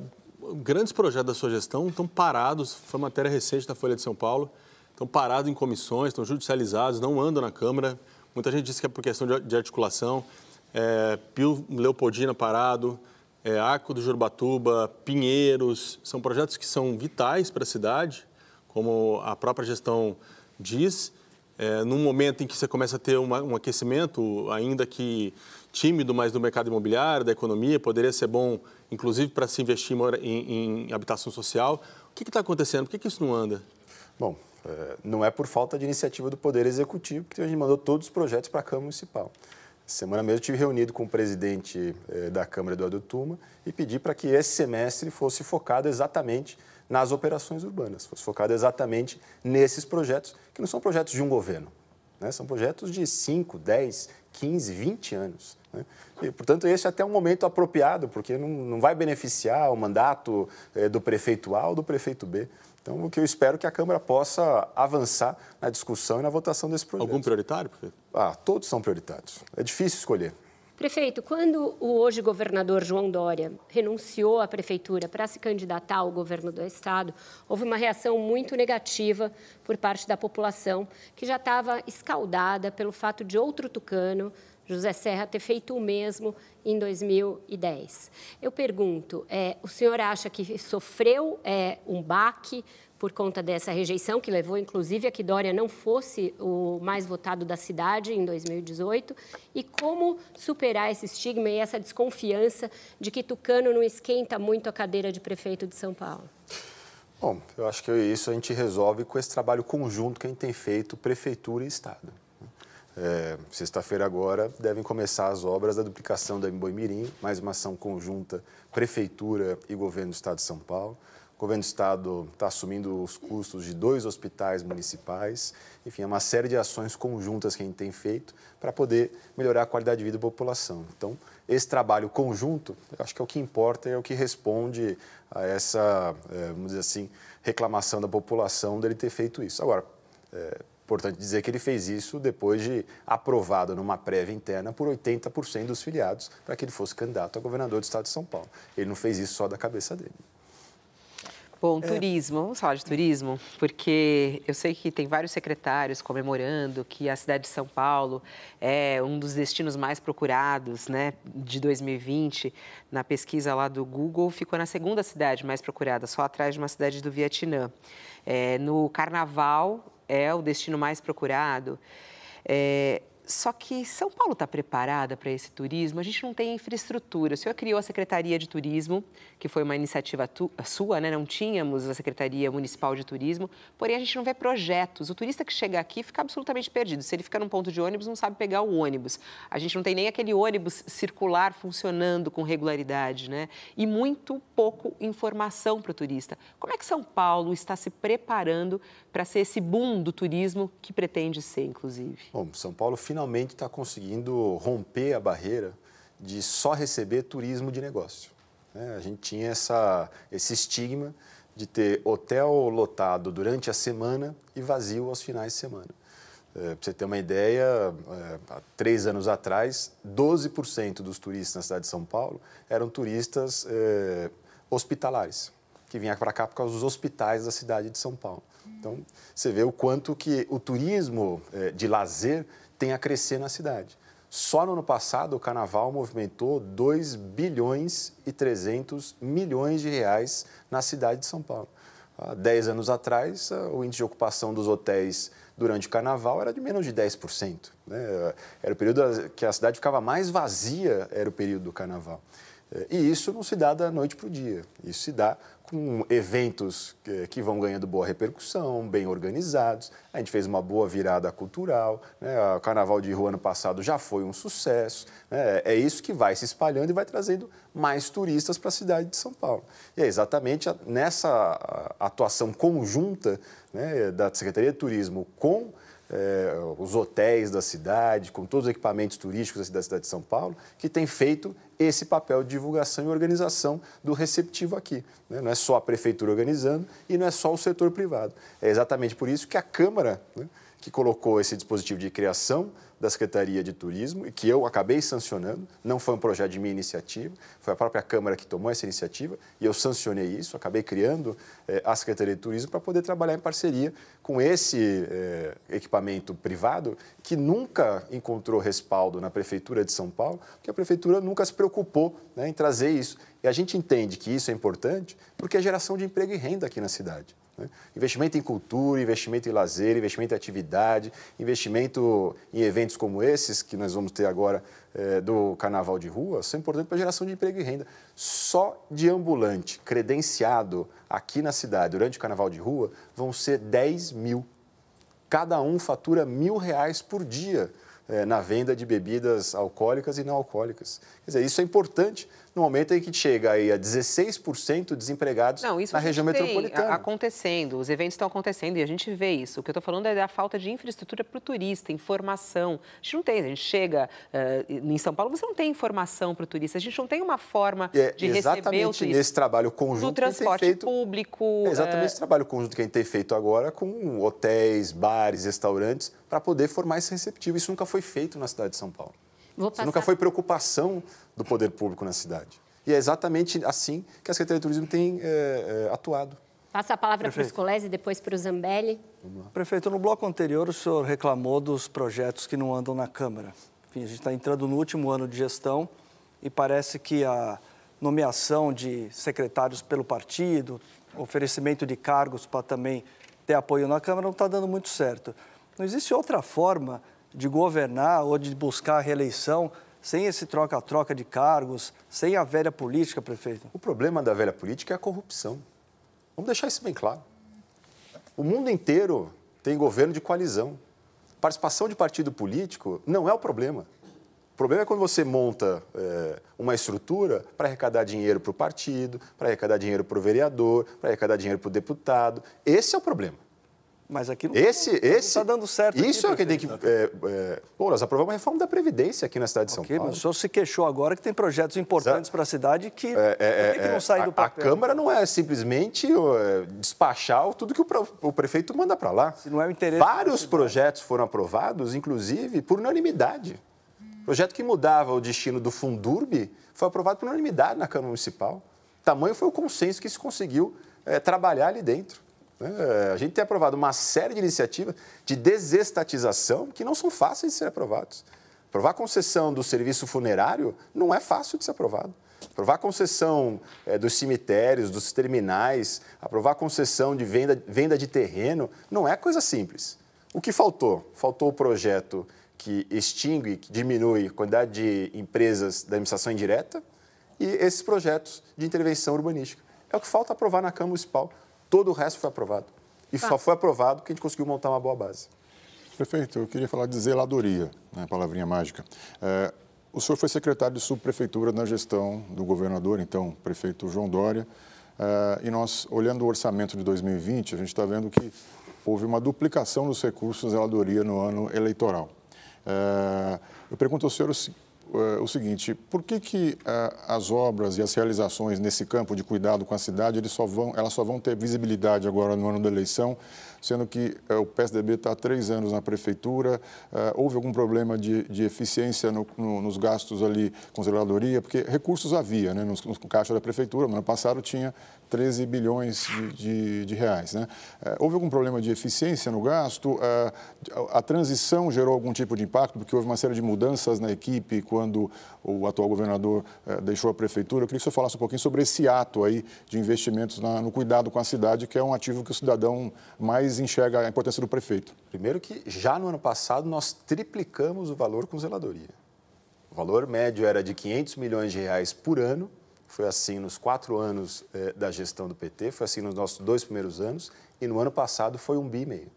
grandes projetos da sua gestão estão parados, foi matéria recente da Folha de São Paulo, estão parados em comissões, estão judicializados, não andam na Câmara. Muita gente diz que é por questão de, articulação. É, Pio Leopoldina parado, é, Arco do Jurbatuba, Pinheiros, são projetos que são vitais para a cidade, como a própria gestão diz, é, num momento em que você começa a ter uma, um aquecimento, ainda que tímido, mas do mercado imobiliário, da economia, poderia ser bom, inclusive, para se investir em, em habitação social. O que está acontecendo? Por que, que isso não anda? Bom, é, não é por falta de iniciativa do Poder Executivo que a gente mandou todos os projetos para a Câmara Municipal. Semana mesmo estive reunido com o presidente é, da Câmara, Eduardo Tuma, e pedi para que esse semestre fosse focado exatamente nas operações urbanas. Fosse focado exatamente nesses projetos, que não são projetos de um governo, né? são projetos de 5, 10, 15, 20 anos. Né? E, portanto, esse é até um momento apropriado, porque não, não vai beneficiar o mandato é, do prefeito A ou do prefeito B. Então, o que eu espero é que a Câmara possa avançar na discussão e na votação desse projeto. Algum prioritário, prefeito? Ah, todos são prioritários. É difícil escolher. Prefeito, quando o hoje governador João Dória renunciou à prefeitura para se candidatar ao governo do estado, houve uma reação muito negativa por parte da população, que já estava escaldada pelo fato de outro tucano José Serra ter feito o mesmo em 2010. Eu pergunto, é, o senhor acha que sofreu é, um baque por conta dessa rejeição, que levou inclusive a que Dória não fosse o mais votado da cidade em 2018? E como superar esse estigma e essa desconfiança de que Tucano não esquenta muito a cadeira de prefeito de São Paulo? Bom, eu acho que isso a gente resolve com esse trabalho conjunto que a gente tem feito, Prefeitura e Estado. É, Sexta-feira agora devem começar as obras da duplicação da Mirim, mais uma ação conjunta Prefeitura e Governo do Estado de São Paulo. O governo do estado está assumindo os custos de dois hospitais municipais. Enfim, é uma série de ações conjuntas que a gente tem feito para poder melhorar a qualidade de vida da população. Então, esse trabalho conjunto, acho que é o que importa, é o que responde a essa, é, vamos dizer assim, reclamação da população dele ter feito isso. Agora, é importante dizer que ele fez isso depois de aprovado numa prévia interna por 80% dos filiados para que ele fosse candidato a governador do estado de São Paulo. Ele não fez isso só da cabeça dele. Bom, é. turismo, vamos falar de turismo, porque eu sei que tem vários secretários comemorando que a cidade de São Paulo é um dos destinos mais procurados né, de 2020. Na pesquisa lá do Google, ficou na segunda cidade mais procurada, só atrás de uma cidade do Vietnã. É, no Carnaval é o destino mais procurado. É, só que São Paulo está preparada para esse turismo? A gente não tem infraestrutura. O senhor criou a Secretaria de Turismo, que foi uma iniciativa sua, né? Não tínhamos a Secretaria Municipal de Turismo, porém a gente não vê projetos. O turista que chega aqui fica absolutamente perdido. Se ele fica num ponto de ônibus, não sabe pegar o ônibus. A gente não tem nem aquele ônibus circular funcionando com regularidade, né? E muito pouco informação para o turista. Como é que São Paulo está se preparando para ser esse boom do turismo que pretende ser, inclusive? Bom, São Paulo finalmente está conseguindo romper a barreira de só receber turismo de negócio. Né? A gente tinha essa, esse estigma de ter hotel lotado durante a semana e vazio aos finais de semana. É, Para você ter uma ideia, é, há três anos atrás, 12% dos turistas na cidade de São Paulo eram turistas é, hospitalares, que vinham para cá por causa dos hospitais da cidade de São Paulo. Então, você vê o quanto que o turismo é, de lazer tem a crescer na cidade. Só no ano passado, o Carnaval movimentou 2 bilhões e 300 milhões de reais na cidade de São Paulo. Há 10 anos atrás, o índice de ocupação dos hotéis durante o Carnaval era de menos de 10%. Né? Era o período que a cidade ficava mais vazia, era o período do Carnaval. E isso não se dá da noite para o dia. Isso se dá com eventos que vão ganhando boa repercussão, bem organizados. A gente fez uma boa virada cultural. Né? O Carnaval de Rua ano passado já foi um sucesso. Né? É isso que vai se espalhando e vai trazendo mais turistas para a cidade de São Paulo. E é exatamente nessa atuação conjunta né, da Secretaria de Turismo com é, os hotéis da cidade, com todos os equipamentos turísticos da cidade de São Paulo, que tem feito esse papel de divulgação e organização do receptivo aqui. Né? Não é só a prefeitura organizando e não é só o setor privado. É exatamente por isso que a Câmara, né, que colocou esse dispositivo de criação da Secretaria de Turismo e que eu acabei sancionando. Não foi um projeto de minha iniciativa, foi a própria Câmara que tomou essa iniciativa e eu sancionei isso. Acabei criando eh, a Secretaria de Turismo para poder trabalhar em parceria com esse eh, equipamento privado que nunca encontrou respaldo na Prefeitura de São Paulo, porque a Prefeitura nunca se preocupou né, em trazer isso. E a gente entende que isso é importante porque é geração de emprego e renda aqui na cidade. Né? Investimento em cultura, investimento em lazer, investimento em atividade, investimento em eventos como esses que nós vamos ter agora é, do Carnaval de Rua, são importantes para a geração de emprego e renda. Só de ambulante credenciado aqui na cidade durante o Carnaval de Rua vão ser 10 mil. Cada um fatura mil reais por dia é, na venda de bebidas alcoólicas e não alcoólicas. Quer dizer, isso é importante no momento em que chega aí a 16% desempregados Não, na região metropolitana. acontecendo, os eventos estão acontecendo e a gente vê isso. O que eu estou falando é da falta de infraestrutura para o turista, informação. A gente não tem, a gente chega uh, em São Paulo, você não tem informação para o turista, a gente não tem uma forma é, de receber o turista. nesse trabalho conjunto do transporte feito, público. É exatamente uh... esse trabalho conjunto que a gente tem feito agora com hotéis, bares, restaurantes, para poder formar esse receptivo. Isso nunca foi feito na cidade de São Paulo. Isso nunca foi preocupação do poder público na cidade. E é exatamente assim que a Secretaria de Turismo tem é, é, atuado. Passa a palavra para o Scolese e depois para o Zambelli. Prefeito, no bloco anterior o senhor reclamou dos projetos que não andam na Câmara. enfim, a gente está entrando no último ano de gestão e parece que a nomeação de secretários pelo partido, oferecimento de cargos para também ter apoio na Câmara não está dando muito certo. Não existe outra forma de governar ou de buscar a reeleição sem esse troca-troca de cargos, sem a velha política, prefeito? O problema da velha política é a corrupção. Vamos deixar isso bem claro. O mundo inteiro tem governo de coalizão. Participação de partido político não é o problema. O problema é quando você monta é, uma estrutura para arrecadar dinheiro para o partido, para arrecadar dinheiro para o vereador, para arrecadar dinheiro para o deputado. Esse é o problema. Mas aqui não esse, está esse, tá dando certo. Isso aqui, é que tem que. É, é, pô, nós aprovamos a reforma da Previdência aqui na cidade de São okay, Paulo. Mas o senhor se queixou agora que tem projetos importantes para a cidade que, é, é, que não saem do papel. A Câmara não é simplesmente é, despachar tudo que o, o prefeito manda para lá. Se não é o interesse. Vários projetos foram aprovados, inclusive, por unanimidade. O projeto que mudava o destino do Fundurb foi aprovado por unanimidade na Câmara Municipal. Tamanho foi o consenso que se conseguiu é, trabalhar ali dentro. É, a gente tem aprovado uma série de iniciativas de desestatização que não são fáceis de ser aprovados. Aprovar a concessão do serviço funerário não é fácil de ser aprovado. Aprovar a concessão é, dos cemitérios, dos terminais, aprovar a concessão de venda, venda de terreno, não é coisa simples. O que faltou? Faltou o projeto que extingue, que diminui a quantidade de empresas da administração indireta e esses projetos de intervenção urbanística. É o que falta aprovar na Câmara Municipal. Todo o resto foi aprovado. E só foi aprovado porque a gente conseguiu montar uma boa base. Prefeito, eu queria falar de zeladoria, né, palavrinha mágica. É, o senhor foi secretário de subprefeitura na gestão do governador, então, prefeito João Dória. É, e nós, olhando o orçamento de 2020, a gente está vendo que houve uma duplicação dos recursos de zeladoria no ano eleitoral. É, eu pergunto ao senhor o, o seguinte: por que, que é, as obras e as realizações nesse campo de cuidado com a cidade eles só vão, elas só vão ter visibilidade agora no ano da eleição, sendo que é, o PSDB está há três anos na prefeitura? houve algum problema de, de eficiência no, no, nos gastos ali com zeladoria? Porque recursos havia, né, no, no caixa da prefeitura. No ano passado tinha 13 bilhões de, de, de reais. Né? É, houve algum problema de eficiência no gasto? É, a transição gerou algum tipo de impacto, porque houve uma série de mudanças na equipe quando o atual governador é, deixou a prefeitura. Eu queria que senhor falasse um pouquinho sobre esse ato aí de investimentos na, no cuidado com a cidade, que é um ativo que o cidadão mais enxerga a importância do prefeito. Primeiro que já no ano passado nós triplicamos o valor com zeladoria. O valor médio era de 500 milhões de reais por ano foi assim nos quatro anos eh, da gestão do PT, foi assim nos nossos dois primeiros anos, e no ano passado foi um bi e meio.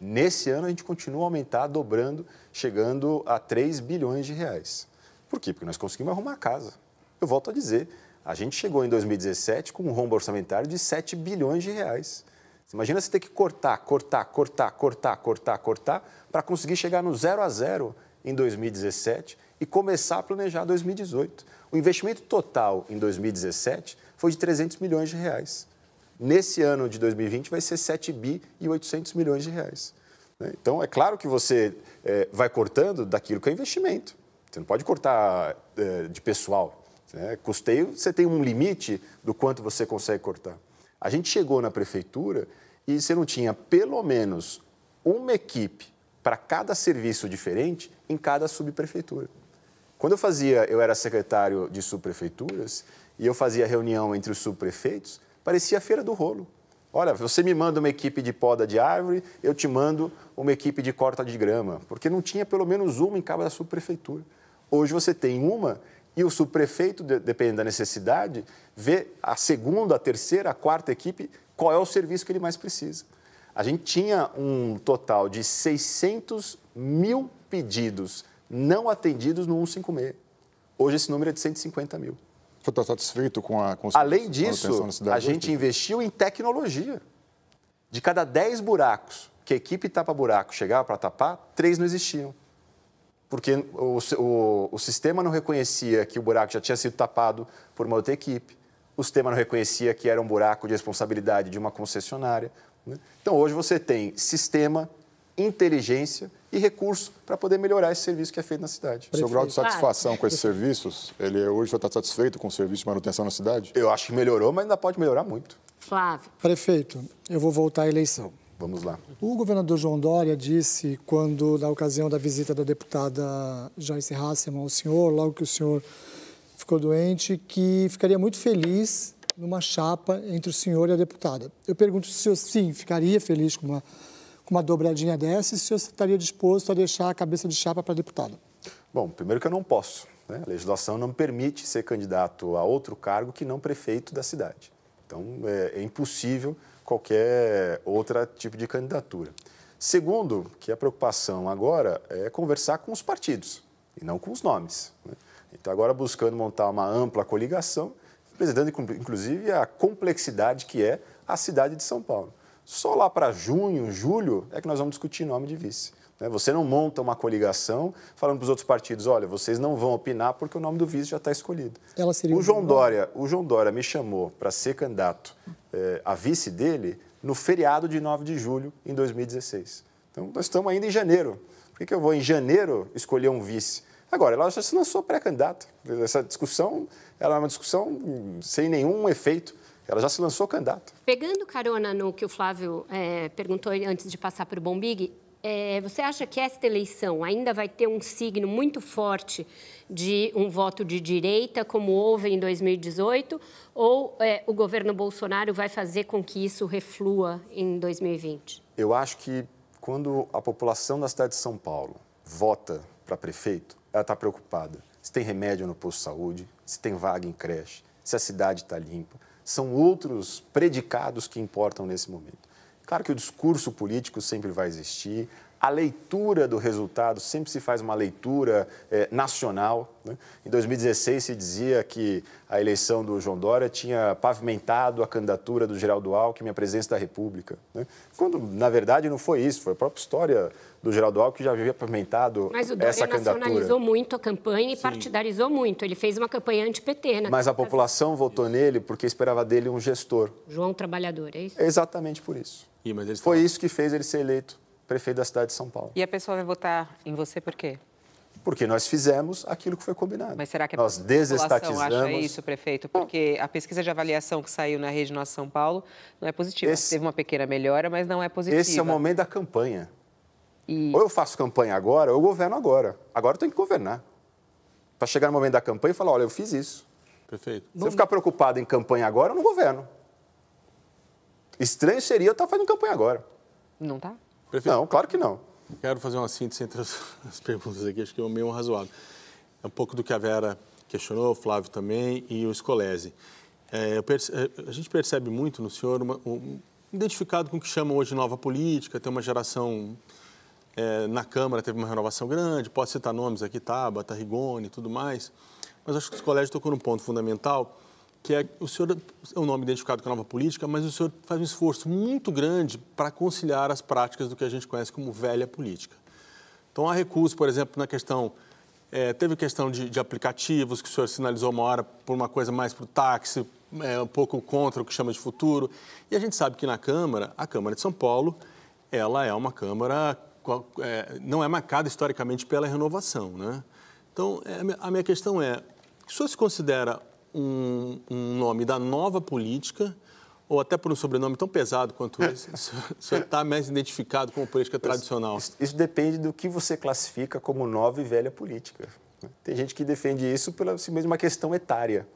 Nesse ano a gente continua a aumentar, dobrando, chegando a 3 bilhões de reais. Por quê? Porque nós conseguimos arrumar a casa. Eu volto a dizer, a gente chegou em 2017 com um rombo orçamentário de 7 bilhões de reais. Você imagina você ter que cortar, cortar, cortar, cortar, cortar, cortar, para conseguir chegar no zero a zero em 2017 e começar a planejar 2018. O investimento total em 2017 foi de 300 milhões de reais. Nesse ano de 2020 vai ser 7 bi e 800 milhões de reais. Né? Então, é claro que você é, vai cortando daquilo que é investimento. Você não pode cortar é, de pessoal. Né? Custeio, você tem um limite do quanto você consegue cortar. A gente chegou na prefeitura e você não tinha pelo menos uma equipe para cada serviço diferente em cada subprefeitura. Quando eu fazia, eu era secretário de subprefeituras e eu fazia reunião entre os subprefeitos, parecia a feira do rolo. Olha, você me manda uma equipe de poda de árvore, eu te mando uma equipe de corta de grama, porque não tinha pelo menos uma em cada subprefeitura. Hoje você tem uma e o subprefeito, dependendo da necessidade, vê a segunda, a terceira, a quarta equipe, qual é o serviço que ele mais precisa. A gente tinha um total de 600 mil pedidos não atendidos no 156. Hoje esse número é de 150 mil. Você está satisfeito com a com Além disso, a gente investiu em tecnologia. De cada 10 buracos que a equipe tapa-buraco chegava para tapar, três não existiam. Porque o, o, o, sistema não reconhecia que o buraco já tinha sido tapado por uma outra equipe. O sistema não reconhecia que era um buraco de responsabilidade de uma concessionária. Né? Então, hoje você tem sistema, inteligência e recurso para poder melhorar esse serviço que é feito na cidade. O seu grau de satisfação com esses serviços, ele é hoje já está satisfeito com o serviço de manutenção na cidade? Eu acho que melhorou, mas ainda pode melhorar muito. Flávio. Prefeito, eu vou voltar à eleição. Vamos lá. O governador João Dória disse, quando, na ocasião da visita da deputada Joyce Hasselman ao senhor, logo que o senhor ficou doente, que ficaria muito feliz numa chapa entre o senhor e a deputada. Eu pergunto se o senhor, sim, ficaria feliz com uma, com uma dobradinha dessa se senhor estaria disposto a deixar a cabeça de chapa para a deputada. Bom, primeiro que eu não posso. Né? A legislação não permite ser candidato a outro cargo que não prefeito da cidade. Então, é, é impossível qualquer outro tipo de candidatura. Segundo, que a preocupação agora é conversar com os partidos e não com os nomes. Né? Então, agora buscando montar uma ampla coligação, apresentando inclusive a complexidade que é a cidade de São Paulo. Só lá para junho, julho, é que nós vamos discutir nome de vice. Né? Você não monta uma coligação falando para os outros partidos, olha, vocês não vão opinar porque o nome do vice já está escolhido. o João Dória, o João Dória me chamou para ser candidato é, a vice dele no feriado de 9 de julho em 2016. Então nós estamos ainda em janeiro. Por que, que eu vou em janeiro escolher um vice? Agora, ela já se lançou pré-candidata. Essa discussão ela é uma discussão sem nenhum efeito. Ela já se lançou candidata. Pegando carona no que o Flávio é, perguntou antes de passar para o Bombig, é, você acha que esta eleição ainda vai ter um signo muito forte de um voto de direita, como houve em 2018, ou é, o governo Bolsonaro vai fazer com que isso reflua em 2020? Eu acho que quando a população da cidade de São Paulo vota para prefeito, ela está preocupada se tem remédio no posto de saúde, se tem vaga em creche, se a cidade está limpa. São outros predicados que importam nesse momento. Claro que o discurso político sempre vai existir, a leitura do resultado sempre se faz uma leitura é, nacional. Né? Em 2016 se dizia que a eleição do João Dória tinha pavimentado a candidatura do Geraldo Alckmin à presidência da República. Né? Quando, na verdade, não foi isso, foi a própria história do Geraldo Alckmin que já havia pavimentado Mas o Dória essa candidatura. nacionalizou muito a campanha e Sim. partidarizou muito. Ele fez uma campanha anti-PT. Mas a população votou nele porque esperava dele um gestor. João Trabalhador, é isso? exatamente por isso. Foi isso que fez ele ser eleito prefeito da cidade de São Paulo. E a pessoa vai votar em você por quê? Porque nós fizemos aquilo que foi combinado. Mas será que a nós desestatizamos... acha isso, prefeito? Porque a pesquisa de avaliação que saiu na Rede Nossa São Paulo não é positiva. Esse... Teve uma pequena melhora, mas não é positiva. Esse é o momento da campanha. E... Ou eu faço campanha agora, ou eu governo agora. Agora eu tenho que governar. Para chegar no momento da campanha e falar, olha, eu fiz isso. Perfeito. Se eu ficar preocupado em campanha agora, eu não governo. Estranho seria eu estar fazendo campanha agora. Não está? Prefeito, não, claro que não. Quero fazer uma síntese entre as, as perguntas aqui, acho que é meio razoável. É um pouco do que a Vera questionou, o Flávio também e o Scolese. É, é, a gente percebe muito no senhor, uma, um, identificado com o que chamam hoje de nova política, tem uma geração é, na Câmara, teve uma renovação grande, pode citar nomes aqui, Tabata, Rigoni e tudo mais, mas acho que o colégio tocou num ponto fundamental, que é o senhor é um nome identificado com a nova política, mas o senhor faz um esforço muito grande para conciliar as práticas do que a gente conhece como velha política. Então, há recurso, por exemplo, na questão. É, teve questão de, de, aplicativos, que o senhor sinalizou uma hora por uma coisa mais para o táxi, é, um pouco contra o que chama de futuro. E a gente sabe que na Câmara, a Câmara de São Paulo, ela é uma Câmara, é, não é marcada historicamente pela renovação. Né? Então, é, a minha questão é: o senhor se considera um, um nome da nova política ou até por um sobrenome tão pesado quanto esse, o senhor está mais identificado como política tradicional? Isso, isso, depende do que você classifica como nova e velha política. Tem gente que defende isso pela si mesma questão etária.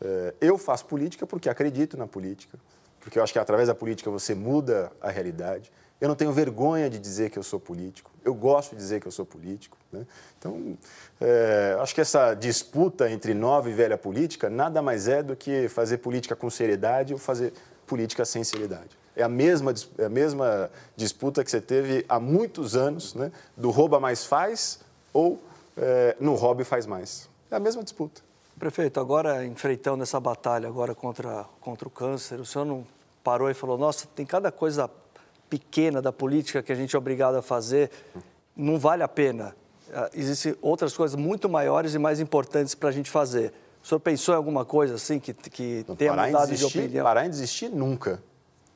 É, eu faço política porque acredito na política, porque eu acho que através da política você muda a realidade. Eu não tenho vergonha de dizer que eu sou político. Eu gosto de dizer que eu sou político. Né? Então, é, acho que essa disputa entre nova e velha política nada mais é do que fazer política com seriedade ou fazer política sem seriedade. É a mesma, é a mesma disputa que você teve há muitos anos, né? do rouba mais faz ou é, no hobby faz mais. É a mesma disputa. Prefeito, agora enfrentando essa batalha agora contra, contra o câncer, o senhor não parou e falou, nossa, tem cada coisa pequena da política que a gente é obrigado a fazer, não vale a pena. Ah, existem outras coisas muito maiores e mais importantes para a gente fazer. O senhor pensou em alguma coisa assim que, que não, tenha mudado de, desistir, opinião? Parar em desistir nunca.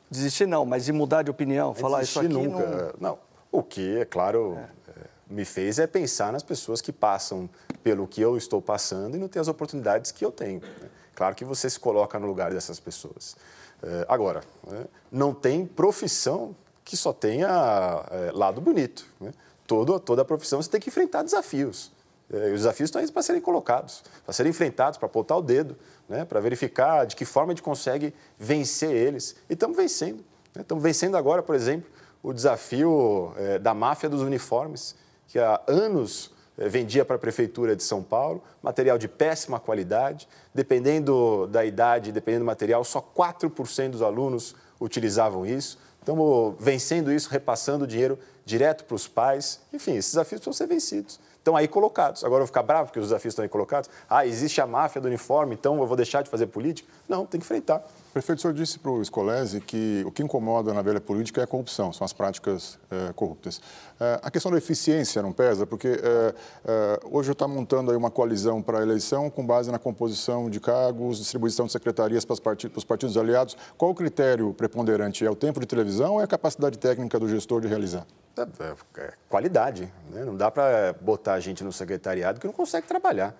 Desistir não, mas em mudar de opinião, falar isso aqui nunca. Não... não. O que, é claro, é. me fez é pensar nas pessoas que passam pelo que eu estou passando e não têm as oportunidades que eu tenho. Né? Claro que você se coloca no lugar dessas pessoas. É, agora, né, não tem profissão que só tenha é, lado bonito. Né? Todo, toda a profissão você tem que enfrentar desafios. É, os desafios estão aí para serem colocados, para serem enfrentados, para apontar o dedo, né? para verificar de que forma a gente consegue vencer eles. E estamos vencendo. Né? Estamos vencendo agora, por exemplo, o desafio é, da máfia dos uniformes, que há anos é, vendia para a Prefeitura de São Paulo, material de péssima qualidade, dependendo da idade, dependendo do material, só 4% dos alunos utilizavam isso. Estamos vencendo isso, repassando o dinheiro direto para os pais. Enfim, esses desafios precisam ser vencidos estão aí colocados. Agora eu vou ficar bravo porque os desafios estão aí colocados? Ah, existe a máfia do uniforme, então eu vou deixar de fazer política? Não, tem que enfrentar. Prefeito, o senhor disse para o Scolese que o que incomoda na velha política é a corrupção, são as práticas é, corruptas. É, a questão da eficiência não pesa, porque é, hoje está montando aí uma coalizão para a eleição com base na composição de cargos, distribuição de secretarias para os, partidos, partidos aliados. Qual o critério preponderante? É o tempo de televisão ou é a capacidade técnica do gestor de realizar? É, é qualidade. Né? Não dá para botar gente no secretariado que não consegue trabalhar,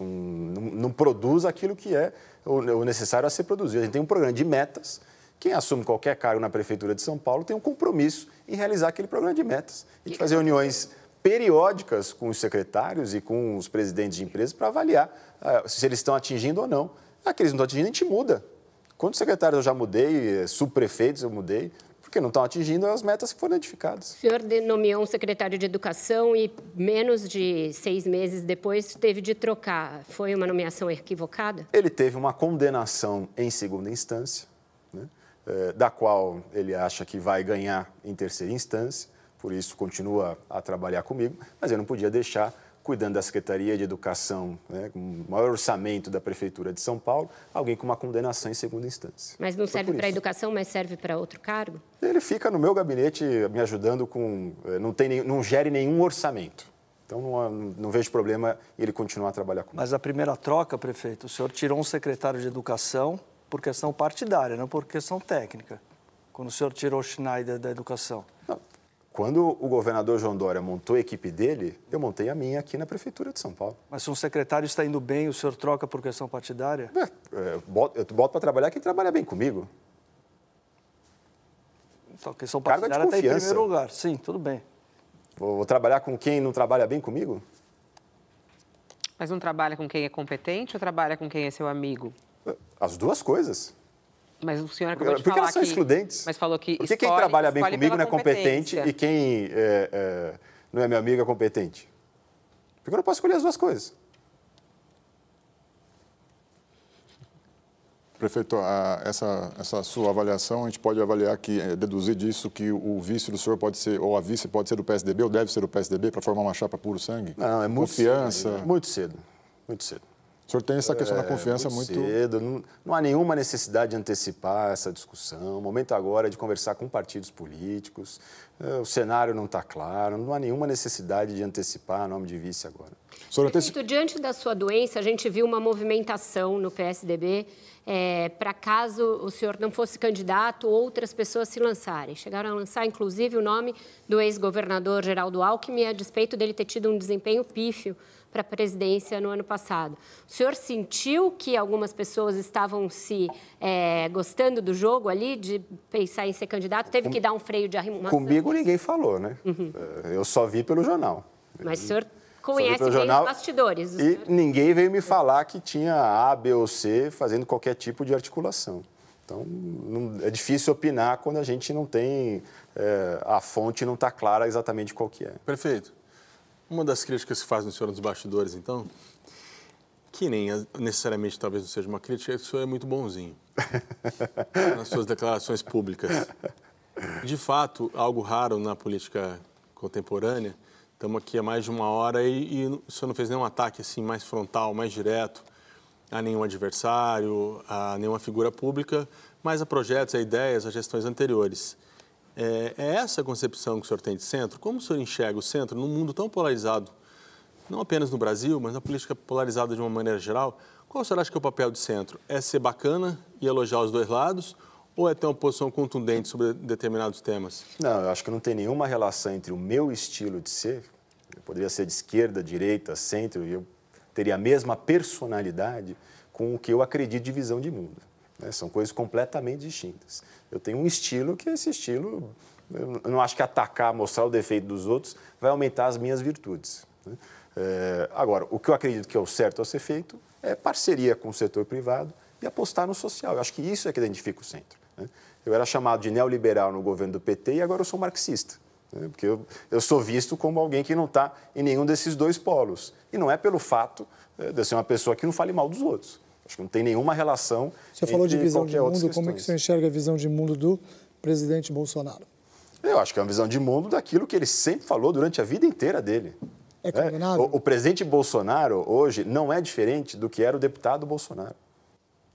não, não, produz aquilo que é o, necessário a ser produzido. A gente tem um programa de metas. Quem assume qualquer cargo na Prefeitura de São Paulo tem um compromisso em realizar aquele programa de metas. A gente fazer reuniões periódicas com os secretários e com os presidentes de empresas para avaliar uh, se eles estão atingindo ou não. Aqueles que não estão atingindo, a gente muda. Quantos secretários eu já mudei, eh, subprefeitos eu mudei, porque não estão atingindo as metas que foram identificadas. O senhor nomeou um secretário de Educação e menos de seis meses depois teve de trocar. Foi uma nomeação equivocada? Ele teve uma condenação em segunda instância, né, eh, da qual ele acha que vai ganhar em terceira instância, por isso continua a trabalhar comigo, mas eu não podia deixar cuidando da Secretaria de Educação, né, com o maior orçamento da Prefeitura de São Paulo, alguém com uma condenação em segunda instância. Mas não serve para a educação, mas serve para outro cargo? Ele fica no meu gabinete me ajudando com. Eh, não, tem, não gere nenhum orçamento. Então não, não vejo problema em ele continuar a trabalhar comigo. Mas a primeira troca, prefeito, o senhor tirou um secretário de Educação por questão partidária, não por questão técnica. Quando o senhor tirou o Schneider da educação. Quando o governador João Dória montou a equipe dele, eu montei a minha aqui na Prefeitura de São Paulo. Mas se um secretário está indo bem, o senhor troca por questão partidária? É, é, eu boto, boto para trabalhar quem trabalha bem comigo. Então, a questão partidária está em primeiro lugar. Sim, tudo bem. Vou, vou trabalhar com quem não trabalha bem comigo? Mas não trabalha com quem é competente ou trabalha com quem é seu amigo? As duas coisas. Mas o senhor acabou de Porque falar elas são que... excludentes. Mas falou que Porque escolhe, quem trabalha bem comigo não é competente e quem é, é, não é meu amigo é competente. Porque eu não posso escolher as duas coisas. Prefeito, a, essa, essa sua avaliação, a gente pode avaliar que, é, deduzir disso que o vice do senhor pode ser, ou a vice pode ser do PSDB, ou deve ser do PSDB, para formar uma chapa puro sangue? Não, é muito Confiança. Cedo, muito cedo, muito cedo. O senhor tem essa questão é, da confiança muito... muito... Cedo, não, não, há nenhuma necessidade de antecipar essa discussão. O momento agora é de conversar com partidos políticos. É, o cenário não está claro, não há nenhuma necessidade de antecipar nome de vice agora. Senhor, Prefeito, diante da sua doença, a gente viu uma movimentação no PSDB é, para caso o senhor não fosse candidato, outras pessoas se lançarem. Chegaram a lançar, inclusive, o nome do ex-governador Geraldo Alckmin, a despeito dele ter tido um desempenho pífio para a presidência no ano passado. O senhor sentiu que algumas pessoas estavam se é, gostando do jogo ali, de pensar em ser candidato? Teve Com, que dar um freio de arrimação? Comigo ninguém falou, né? Uhum. É, eu só vi pelo jornal. Mas o senhor conhece bem jornal, os bastidores. E ninguém veio me falar que tinha A, B ou C fazendo qualquer tipo de articulação. Então, não, é difícil opinar quando a gente não tem, é, a fonte não está clara exatamente qual que é. Perfeito. Uma das críticas que faz no senhor nos bastidores, então, que nem necessariamente talvez não seja uma crítica, é que o senhor é muito bonzinho nas suas declarações públicas. De fato, algo raro na política contemporânea. Estamos aqui há mais de uma hora e, e o senhor não fez nenhum ataque assim mais frontal, mais direto a nenhum adversário, a nenhuma figura pública, mas a projetos, a ideias, a gestões anteriores. É, é, essa a concepção que o senhor tem de centro? Como o senhor enxerga o centro num mundo tão polarizado, não apenas no Brasil, mas na política polarizada de uma maneira geral? Qual o senhor acha que é o papel do centro? É ser bacana e elogiar os dois lados? Ou é ter uma posição contundente sobre determinados temas? Não, eu acho que não tem nenhuma relação entre o meu estilo de ser, eu poderia ser de esquerda, direita, centro, e eu teria a mesma personalidade com o que eu acredito de visão de mundo. Né? São coisas completamente distintas. Eu tenho um estilo que esse estilo Eu não acho que atacar, mostrar o defeito dos outros, vai aumentar as minhas virtudes. Né? É, agora, o que eu acredito que é o certo a ser feito é parceria com o setor privado e apostar no social. Eu acho que isso é que identifica o centro. Né? Eu era chamado de neoliberal no governo do PT e agora eu sou marxista. Né? Porque eu, eu sou visto como alguém que não está em nenhum desses dois polos. E não é pelo fato é, de eu ser uma pessoa que não fale mal dos outros. Acho que não tem nenhuma relação. Você falou de visão de mundo, como é que você enxerga a visão de mundo do presidente Bolsonaro? Eu acho que é uma visão de mundo daquilo que ele sempre falou durante a vida inteira dele. É condenável? É, o, o, presidente Bolsonaro hoje não é diferente do que era o deputado Bolsonaro.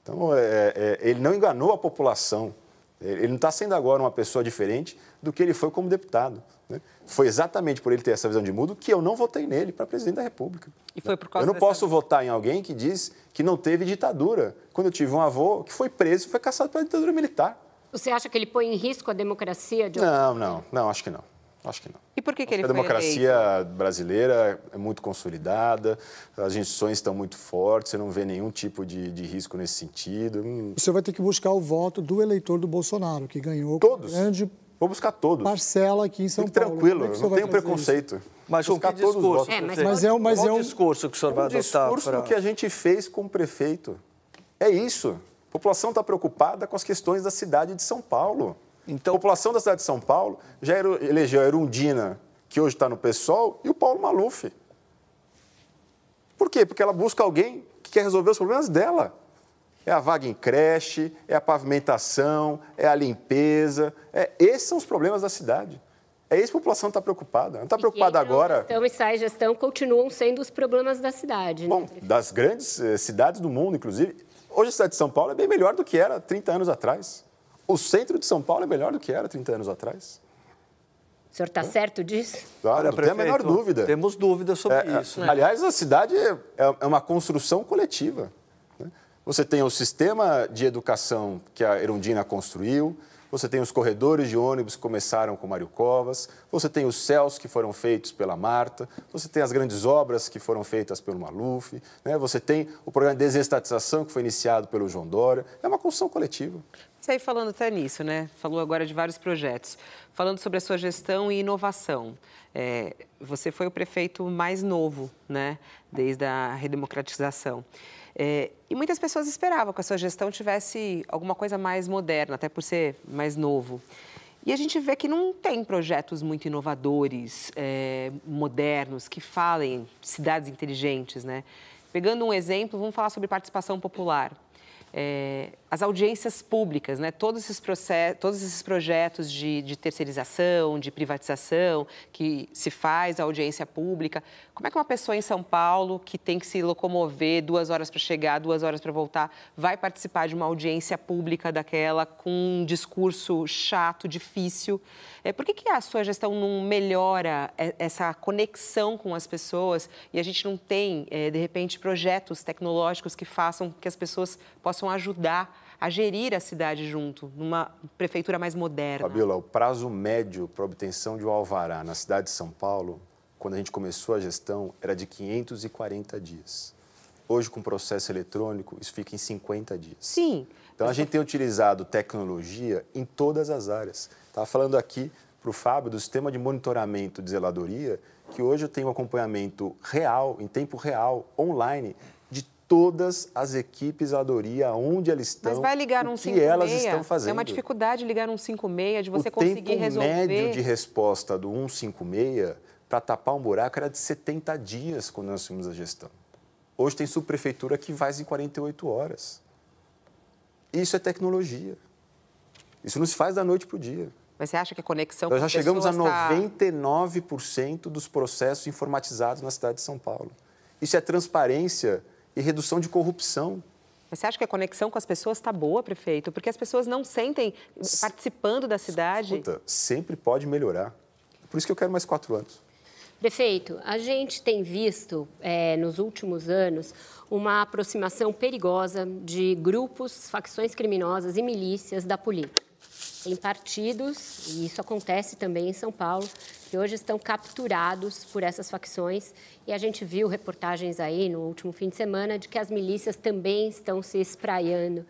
Então, é, é, ele não enganou a população. Ele não está sendo agora uma pessoa diferente do que ele foi como deputado. Né? Foi exatamente por ele ter essa visão de mundo que eu não votei nele para presidente da República. E foi por causa eu não dessa... posso votar em alguém que diz que não teve ditadura. Quando eu tive um avô que foi preso e foi caçado pela ditadura militar. Você acha que ele põe em risco a democracia? De... Não, não, não, acho que não. Acho que não. E por que, que ele a foi democracia eleito? brasileira é muito consolidada, as instituições estão muito fortes, você não vê nenhum tipo de, de risco nesse sentido. Hum. Você vai ter que buscar o voto do eleitor do Bolsonaro, que ganhou todos. grande Vou buscar todos. parcela aqui em São Fique Paulo. tranquilo, é o não tenho preconceito. isso? Mas Vou com que buscar todos os discurso? votos. É, mas? Mas é um- mas é um- discurso que o senhor vai um adotar? discurso pra- do que a gente fez como prefeito. É isso. A população está preocupada com as questões da cidade de São Paulo. Então- a população da cidade de São Paulo já elegeu a Erundina, que hoje está no PSOL, e o Paulo Maluf. Por quê? Porque ela busca alguém que quer resolver os problemas dela. É a vaga em creche, é a pavimentação, é a limpeza. É, esses são os problemas da cidade. É isso que a população está preocupada. Não está preocupada agora. Gestão e sai gestão continuam sendo os problemas da cidade. né? Bom, das grandes eh, cidades do mundo, inclusive, hoje a cidade de São Paulo é bem melhor do que era 30 anos atrás. O centro de São Paulo é melhor do que era 30 anos atrás. O senhor está certo disso? Claro, não tem a menor dúvida. Temos dúvidas sobre É, é, isso. Aliás, a cidade é, é uma construção coletiva. né? Você tem o sistema de educação que a Erundina construiu, você tem os corredores de ônibus que começaram com Mário Covas, você tem os céus que foram feitos pela Marta, você tem as grandes obras que foram feitas pelo Maluf, né? você tem o programa de desestatização que foi iniciado pelo João Dória. É uma construção coletiva. Você aí falando até nisso, né? Falou agora de vários projetos. Falando sobre a sua gestão e inovação. É, você foi o prefeito mais novo, né? Desde a redemocratização. É, e muitas pessoas esperavam que a sua gestão tivesse alguma coisa mais moderna, até por ser mais novo. E a gente vê que não tem projetos muito inovadores, é, modernos, que falem cidades inteligentes, né? Pegando um exemplo, vamos falar sobre participação popular. É, as audiências públicas, né? todos, esses processos, todos esses projetos de, de, terceirização, de privatização, que se faz a audiência pública. Como é que uma pessoa em São Paulo, que tem que se locomover duas horas para chegar, duas horas para voltar, vai participar de uma audiência pública daquela com um discurso chato, difícil? É, por que, que a sua gestão não melhora essa conexão com as pessoas e a gente não tem, é, de repente, projetos tecnológicos que façam que as pessoas possam ajudar a gerir a cidade junto, numa prefeitura mais moderna? Fabiola, o prazo médio para obtenção de um alvará na cidade de São Paulo, quando a gente começou a gestão, era de 540 dias. Hoje, com o processo eletrônico, isso fica em 50 dias. Sim. Então, a gente tem utilizado tecnologia em todas as áreas. Estava falando aqui para o Fábio do sistema de monitoramento de zeladoria, que hoje eu tenho um acompanhamento real, em tempo real, online, todas as equipes zeladoria, onde elas estão, Mas vai ligar um o que 56, elas estão fazendo. É uma dificuldade ligar um 56, de você o conseguir tempo resolver. médio de resposta do 156 para tapar um buraco era de 70 dias quando nós assumimos a gestão. Hoje tem subprefeitura que faz em 48 horas. Isso é tecnologia. Isso não se faz da noite para o dia. Mas você acha que a conexão Nós já chegamos a pessoas tá- 99% dos processos informatizados na cidade de São Paulo. Isso é transparência e redução de corrupção. Mas você acha que a conexão com as pessoas está boa, prefeito? Porque as pessoas não sentem participando da cidade. Escuta, sempre pode melhorar. Por isso que eu quero mais quatro anos. Prefeito, a gente tem visto é, nos últimos anos uma aproximação perigosa de grupos, facções criminosas e milícias da política. Tem partidos, e isso acontece também em São Paulo, que hoje estão capturados por essas facções. E a gente viu reportagens aí no último fim de semana de que as milícias também estão se espraiando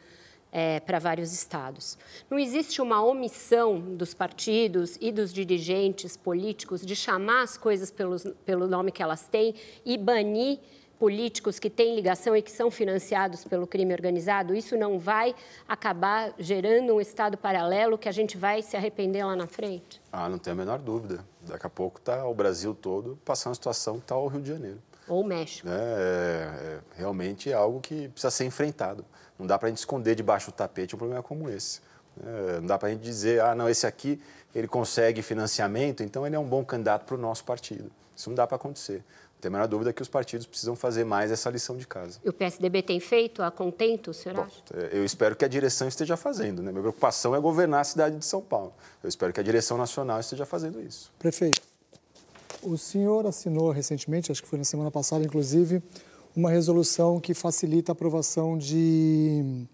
é, para vários estados. Não existe uma omissão dos partidos e dos dirigentes políticos de chamar as coisas pelos, pelo nome que elas têm e banir políticos que têm ligação e que são financiados pelo crime organizado, isso não vai acabar gerando um Estado paralelo que a gente vai se arrepender lá na frente? Ah, não tem a menor dúvida. Daqui a pouco está o Brasil todo passando a situação que está o Rio de Janeiro. Ou o México. É, é, realmente é algo que precisa ser enfrentado. Não dá para a gente esconder debaixo do tapete um problema como esse. É, não dá para a gente dizer, ah, não, esse aqui ele consegue financiamento, então ele é um bom candidato para o nosso partido. Isso não dá para acontecer. Não tem a menor dúvida que os partidos precisam fazer mais essa lição de casa. E o PSDB tem feito a contento, o senhor Bom, acha? É, eu espero que a direção esteja fazendo. Né? Minha preocupação é governar a cidade de São Paulo. Eu espero que a direção nacional esteja fazendo isso. Prefeito, o senhor assinou recentemente, acho que foi na semana passada, inclusive, uma resolução que facilita a aprovação de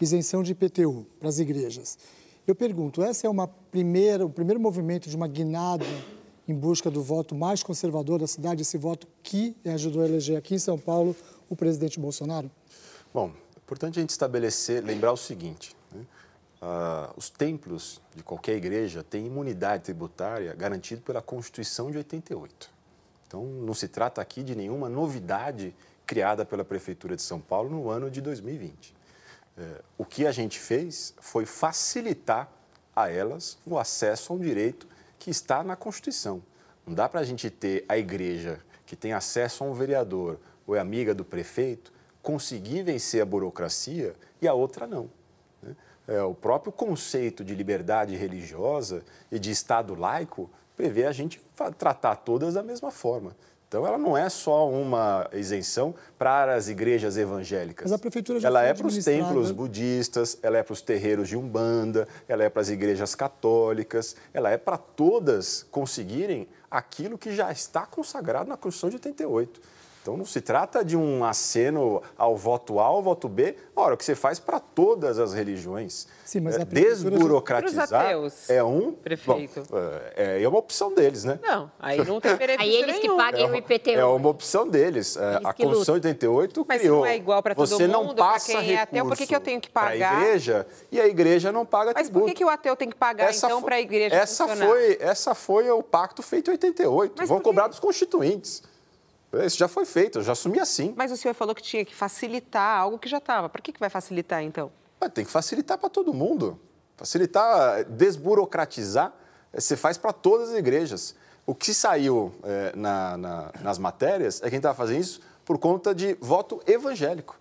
isenção de IPTU para as igrejas. Eu pergunto, essa é uma primeira, o primeiro movimento de uma guinada em busca do voto mais conservador da cidade, esse voto que ajudou a eleger aqui em São Paulo o presidente Bolsonaro? Bom, é importante a gente estabelecer, lembrar o seguinte: né? uh, os templos de qualquer igreja têm imunidade tributária garantida pela Constituição de 88. Então, não se trata aqui de nenhuma novidade criada pela Prefeitura de São Paulo no ano de 2020. É, o que a gente fez foi facilitar a elas o acesso a um direito que está na Constituição. Não dá para a gente ter a igreja que tem acesso a um vereador ou é amiga do prefeito conseguir vencer a burocracia e a outra não. Né? É, o próprio conceito de liberdade religiosa e de Estado laico prevê a gente tratar todas da mesma forma. Então, ela não é só uma isenção para as igrejas evangélicas. Mas a prefeitura já Ela é para os templos budistas, ela é para os terreiros de Umbanda, ela é para as igrejas católicas, ela é para todas conseguirem aquilo que já está consagrado na Constituição de 88. Então não se trata de um aceno ao voto A ou voto B. Ora, o que você faz para todas as religiões. Sim, mas é, desburocratizar ateus, é um prefeito. Bom, é, é uma opção deles, né? Não, aí não tem benefício Aí eles nenhum. que paguem é, o IPTU. É uma opção deles. É, a Constituição de 88 Mas criou. não é igual para todo Você mundo, não passa quem é ateu, por que, que eu tenho que pagar? A igreja e a igreja não paga Mas tributo. por que, que o ateu tem que pagar, Essa então, para a igreja essa funcionar? foi Essa foi o pacto feito em 88. Mas Vão cobrar dos constituintes. Isso já foi feito, eu já assumi assim. Mas o senhor falou que tinha que facilitar algo que já estava. Por que, que vai facilitar, então? Tem que facilitar para todo mundo. Facilitar, desburocratizar, eh, você faz para todas as igrejas. O que saiu eh, na- na- nas matérias é que a gente estava fazendo isso por conta de voto evangélico.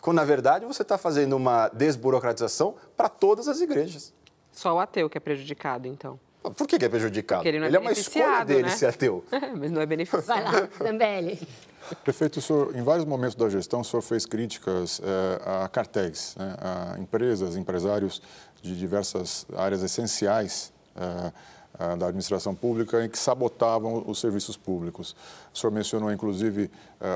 Quando, na verdade, você está fazendo uma desburocratização para todas as igrejas. Só o ateu que é prejudicado, então. Por que que é prejudicado? Porque ele não é é uma escolha beneficiado, dele né? ser ateu. Mas não é benefício. Vai lá, Zambelli. Prefeito, senhor, em vários momentos da gestão, o senhor fez críticas eh, a cartéis, né, a empresas, empresários de diversas áreas essenciais ah, da administração pública e que sabotavam os serviços públicos. O senhor mencionou, inclusive,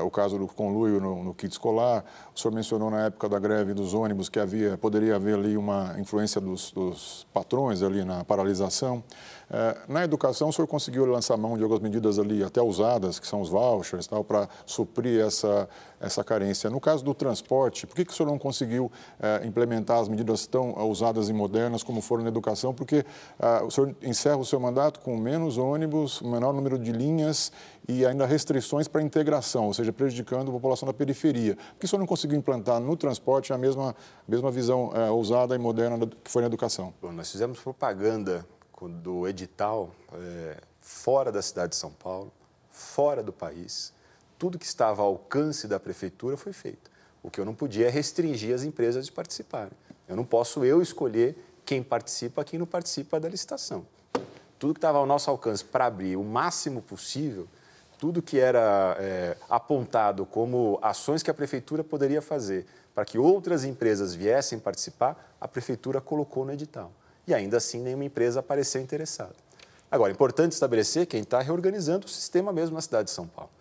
o caso do conluio no, no kit escolar. O senhor mencionou na época da greve dos ônibus que havia, poderia haver ali uma influência dos, dos patrões ali na paralisação. Eh, na educação, o senhor conseguiu lançar mão de algumas medidas ali até usadas, que são os vouchers, tal, para suprir essa, essa carência. No caso do transporte, por que, que o senhor não conseguiu eh, implementar as medidas tão ah, usadas e modernas como foram na educação? Porque o senhor encerra o seu mandato com menos ônibus, menor número de linhas e ainda restrições para integração, ou seja, prejudicando a população da periferia. Por que o senhor não conseguiu implantar no transporte a mesma, mesma visão eh, ousada e moderna que foi na educação? Bom, nós fizemos propaganda do edital eh, fora da cidade de São Paulo, fora do país. Tudo que estava ao alcance da prefeitura foi feito. O que eu não podia é restringir as empresas de participarem. Eu não posso eu escolher quem participa, quem não participa da licitação. Tudo que estava ao nosso alcance para abrir o máximo possível, tudo que era eh, apontado como ações que a prefeitura poderia fazer para que outras empresas viessem participar, a prefeitura colocou no edital. E ainda assim nenhuma empresa apareceu interessada. Agora, é importante estabelecer que a gente está reorganizando o sistema mesmo na cidade de São Paulo,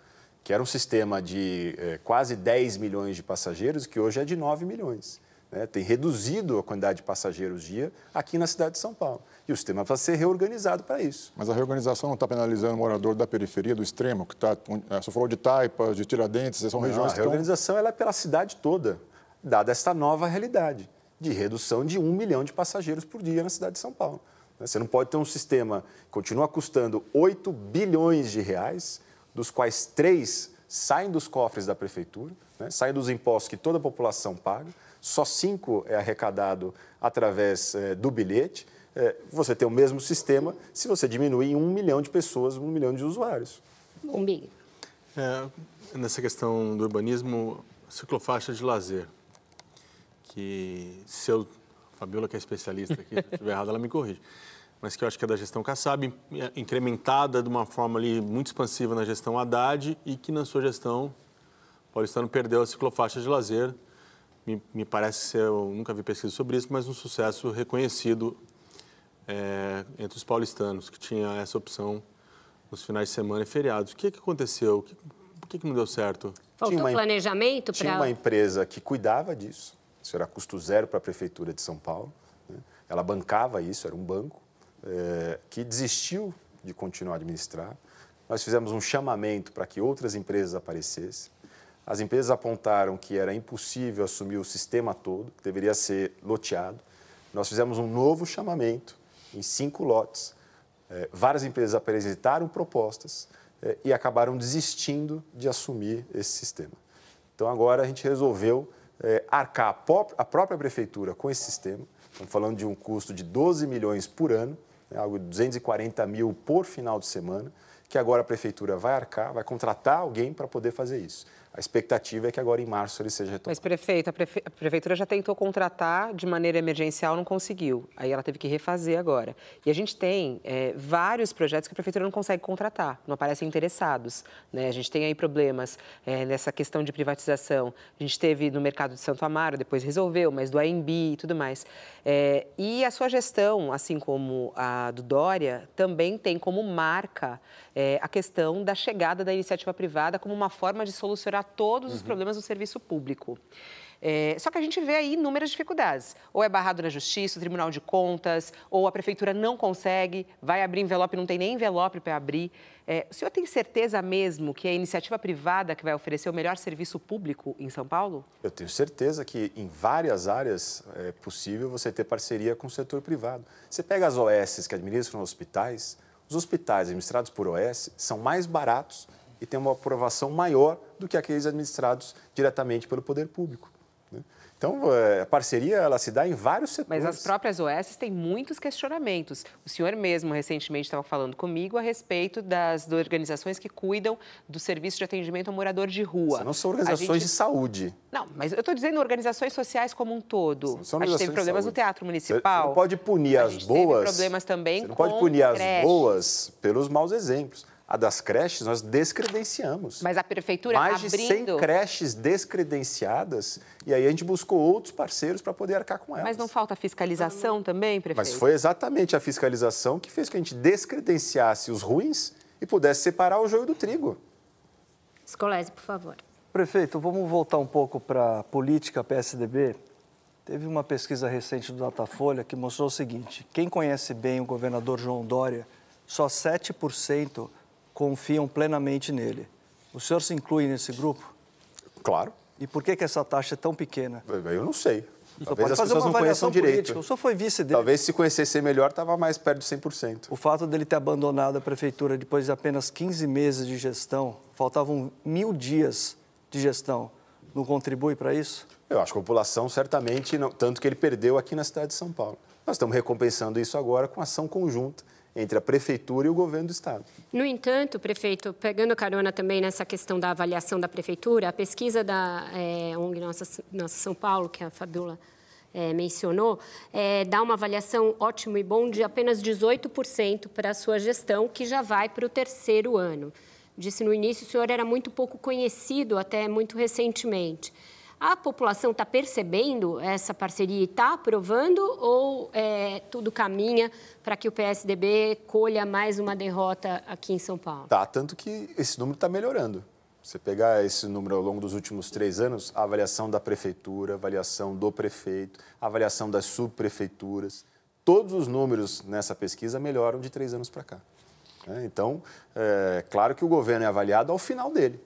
que era um sistema de eh, quase 10 milhões de passageiros, que hoje é de 9 milhões. né? Tem reduzido a quantidade de passageiros dia aqui na cidade de São Paulo. E o sistema precisa ser reorganizado para isso. Mas a reorganização não está penalizando o morador da periferia, do extremo, que está. Você falou de Taipa, de Tiradentes, são Não, regiões a estão. reorganização ela é pela cidade toda. dada esta nova realidade de redução de um milhão de passageiros por dia na cidade de São Paulo. Você não pode ter um sistema que continua custando 8 bilhões de reais, dos quais 3 saem dos cofres da prefeitura, né? saem dos impostos que toda a população paga, só 5 é arrecadado através é, do bilhete. É, você tem o mesmo sistema se você diminuir em um milhão de pessoas, um milhão de usuários. Big. É, nessa questão do urbanismo, ciclofaixa de lazer, que se eu, Fabiola que é especialista aqui, se eu estiver errado, ela me corrige, mas que eu acho que é da gestão Kassab, é, incrementada de uma forma ali muito expansiva na gestão Haddad e que na sua gestão Paulistano perdeu a ciclofaixa de lazer. Me, me parece ser, eu nunca vi pesquisa sobre isso, mas um sucesso reconhecido é, entre os paulistanos, que tinha essa opção nos finais de semana e feriados. O que, que aconteceu? Por que, que não deu certo? Faltou tinha uma, planejamento para... Tinha uma empresa que cuidava disso, isso era custo zero para a Prefeitura de São Paulo. Né? Ela bancava isso, era um banco, é, que desistiu de continuar a administrar. Nós fizemos um chamamento para que outras empresas aparecessem. As empresas apontaram que era impossível assumir o sistema todo, que deveria ser loteado. Nós fizemos um novo chamamento em cinco lotes. É, várias empresas apresentaram propostas é, e acabaram desistindo de assumir esse sistema. Então, agora a gente resolveu é, arcar a própria prefeitura com esse sistema. Estamos falando de um custo de 12 milhões por ano, né, algo de 240 mil por final de semana, que agora a prefeitura vai arcar, vai contratar alguém para poder fazer isso. A expectativa é que agora em março ele seja retomado. Mas, prefeito, a, prefe... a, prefeitura já tentou contratar de maneira emergencial, não conseguiu. Aí ela teve que refazer agora. E a gente tem é, vários projetos que a prefeitura não consegue contratar, não aparecem interessados. Né? A gente tem aí problemas é, nessa questão de privatização. A gente teve no mercado de Santo Amaro, depois resolveu, mas do AMB e tudo mais. É, e a sua gestão, assim como a do Dória, também tem como marca é, a questão da chegada da iniciativa privada como uma forma de solucionar todos uhum. os problemas do serviço público. É, só que a gente vê aí inúmeras dificuldades. Ou é barrado na justiça, o Tribunal de Contas, ou a prefeitura não consegue, vai abrir envelope, não tem nem envelope para abrir. É, o senhor tem certeza mesmo que é a iniciativa privada que vai oferecer o melhor serviço público em São Paulo? Eu tenho certeza que em várias áreas é possível você ter parceria com o setor privado. Você pega as OS que administram hospitais, os hospitais administrados por OS são mais baratos e têm uma aprovação maior do que aqueles administrados diretamente pelo poder público. Né? Então, é, a parceria ela se dá em vários setores. Mas as próprias OS têm muitos questionamentos. O senhor mesmo recentemente estava falando comigo a respeito das organizações que cuidam do serviço de atendimento ao morador de rua. Isso não são organizações gente... de saúde. Não, mas eu estou dizendo organizações sociais como um todo. São a gente teve problemas no Teatro Municipal. Você não pode punir as boas. Teve problemas também Você não pode punir as boas pelos maus exemplos. A das creches nós descredenciamos. Mas a prefeitura Mais abrindo... de 100 creches descredenciadas e aí a gente buscou outros parceiros para poder arcar com elas. Mas não falta fiscalização também, prefeito? Mas foi exatamente a fiscalização que fez que a gente descredenciasse os ruins e pudesse separar o joio do trigo. Escolese, por favor. Prefeito, vamos voltar um pouco para a política PSDB. Teve uma pesquisa recente do Datafolha que mostrou o seguinte: quem conhece bem o governador João Dória, só 7% confiam plenamente nele. O senhor se inclui nesse grupo? Claro. E por que, que essa taxa é tão pequena? Eu não sei. Talvez as pessoas não conheçam direito. Política. O senhor foi vice dele. Talvez se conhecesse melhor, estava mais perto de 100%. O fato dele ter abandonado a prefeitura depois de apenas 15 meses de gestão, faltavam mil dias de gestão, não contribui para isso? Eu acho que a população certamente, não, tanto que ele perdeu aqui na cidade de São Paulo. Nós estamos recompensando isso agora com ação conjunta entre a prefeitura e o governo do estado. No entanto, prefeito, pegando carona também nessa questão da avaliação da prefeitura, a pesquisa da é, ONG Nossa, Nossa São Paulo, que a Fabiola é, mencionou, é, dá uma avaliação ótimo e bom de apenas 18% para a sua gestão, que já vai para o terceiro ano. Disse no início, o senhor era muito pouco conhecido até muito recentemente. A população está percebendo essa parceria e está aprovando ou é, tudo caminha para que o PSDB colha mais uma derrota aqui em São Paulo? Tá, tanto que esse número está melhorando. Você pegar esse número ao longo dos últimos três anos, a avaliação da prefeitura, a avaliação do prefeito, a avaliação das subprefeituras, todos os números nessa pesquisa melhoram de três anos para cá. Né? Então, é claro que o governo é avaliado ao final dele.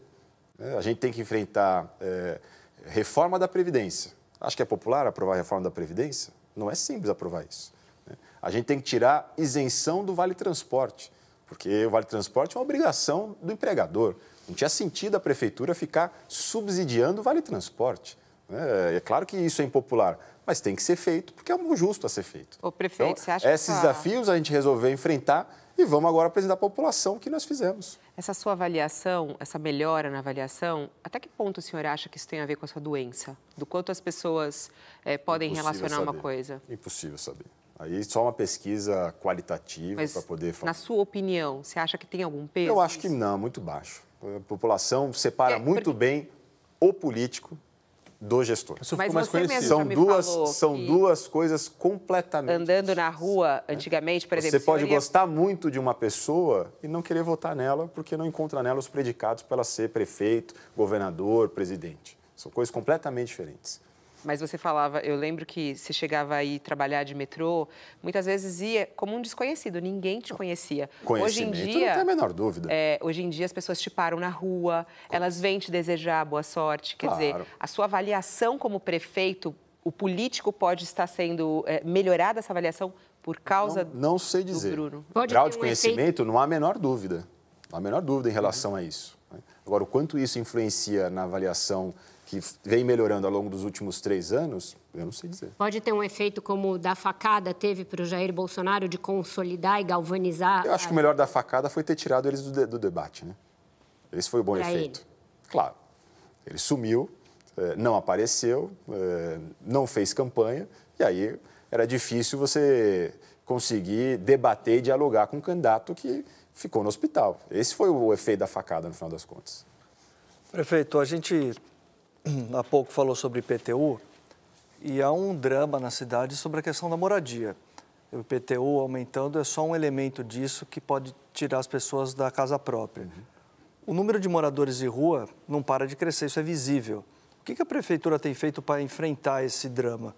Né? A gente tem que enfrentar é, reforma da Previdência, Acho que é popular aprovar a reforma da Previdência? Não é simples aprovar isso. Né? A gente tem que tirar isenção do Vale Transporte, porque o Vale Transporte é uma obrigação do empregador. Não tinha sentido a prefeitura ficar subsidiando o Vale Transporte. Né? É claro que isso é impopular, mas tem que ser feito, porque é um justo a ser feito. O prefeito, então, você acha esses que essa... desafios a gente resolveu enfrentar e vamos agora apresentar à população o que nós fizemos. Essa sua avaliação, essa melhora na avaliação, até que ponto o senhor acha que isso tem a ver com a sua doença? Do quanto as pessoas é, podem Impossível relacionar saber. uma coisa? Impossível saber. Aí só uma pesquisa qualitativa para poder falar. Na sua opinião, você acha que tem algum peso? Eu acho que não, muito baixo. A população separa É, muito porque- bem o político do gestor. Isso Mas mais você mesmo conhecido. já São duas, falou são que- duas coisas completamente. Andando na rua, antigamente, por exemplo... Você pode o senhor ia- gostar muito de uma pessoa e não querer votar nela porque não encontra nela os predicados para ela ser prefeito, governador, presidente. São coisas completamente diferentes. Mas você falava, eu lembro que você chegava aí trabalhar de metrô, muitas vezes ia como um desconhecido, ninguém te conhecia. Hoje em Conhecimento, não dia, tem a menor dúvida. é, hoje em dia as pessoas te param na rua, elas vêm te desejar boa sorte. Quer dizer, Claro. a sua avaliação como prefeito, o político pode estar sendo é, melhorada essa avaliação por causa Não, não sei dizer. Bruno. Pode Grau de um conhecimento, não há a menor dúvida. Não há a menor dúvida em relação a isso. Agora, o quanto isso influencia na avaliação que vem melhorando ao longo dos últimos três anos, eu não sei dizer. Pode ter um efeito como o da facada teve para o Jair Bolsonaro de consolidar e galvanizar. Eu acho que o melhor da facada foi ter tirado eles do, de- do debate, né? Esse foi o bom Pra efeito. Claro. Ele sumiu, eh, não apareceu, eh, não fez campanha, e aí era difícil você conseguir debater e dialogar com um candidato que ficou no hospital. Esse foi o efeito da facada, no final das contas. Prefeito, a gente há pouco falou sobre IPTU e há um drama na cidade sobre a questão da moradia. O IPTU aumentando é só um elemento disso que pode tirar as pessoas da casa própria. O número de moradores de rua não para de crescer, isso é visível. O que que a prefeitura tem feito para enfrentar esse drama?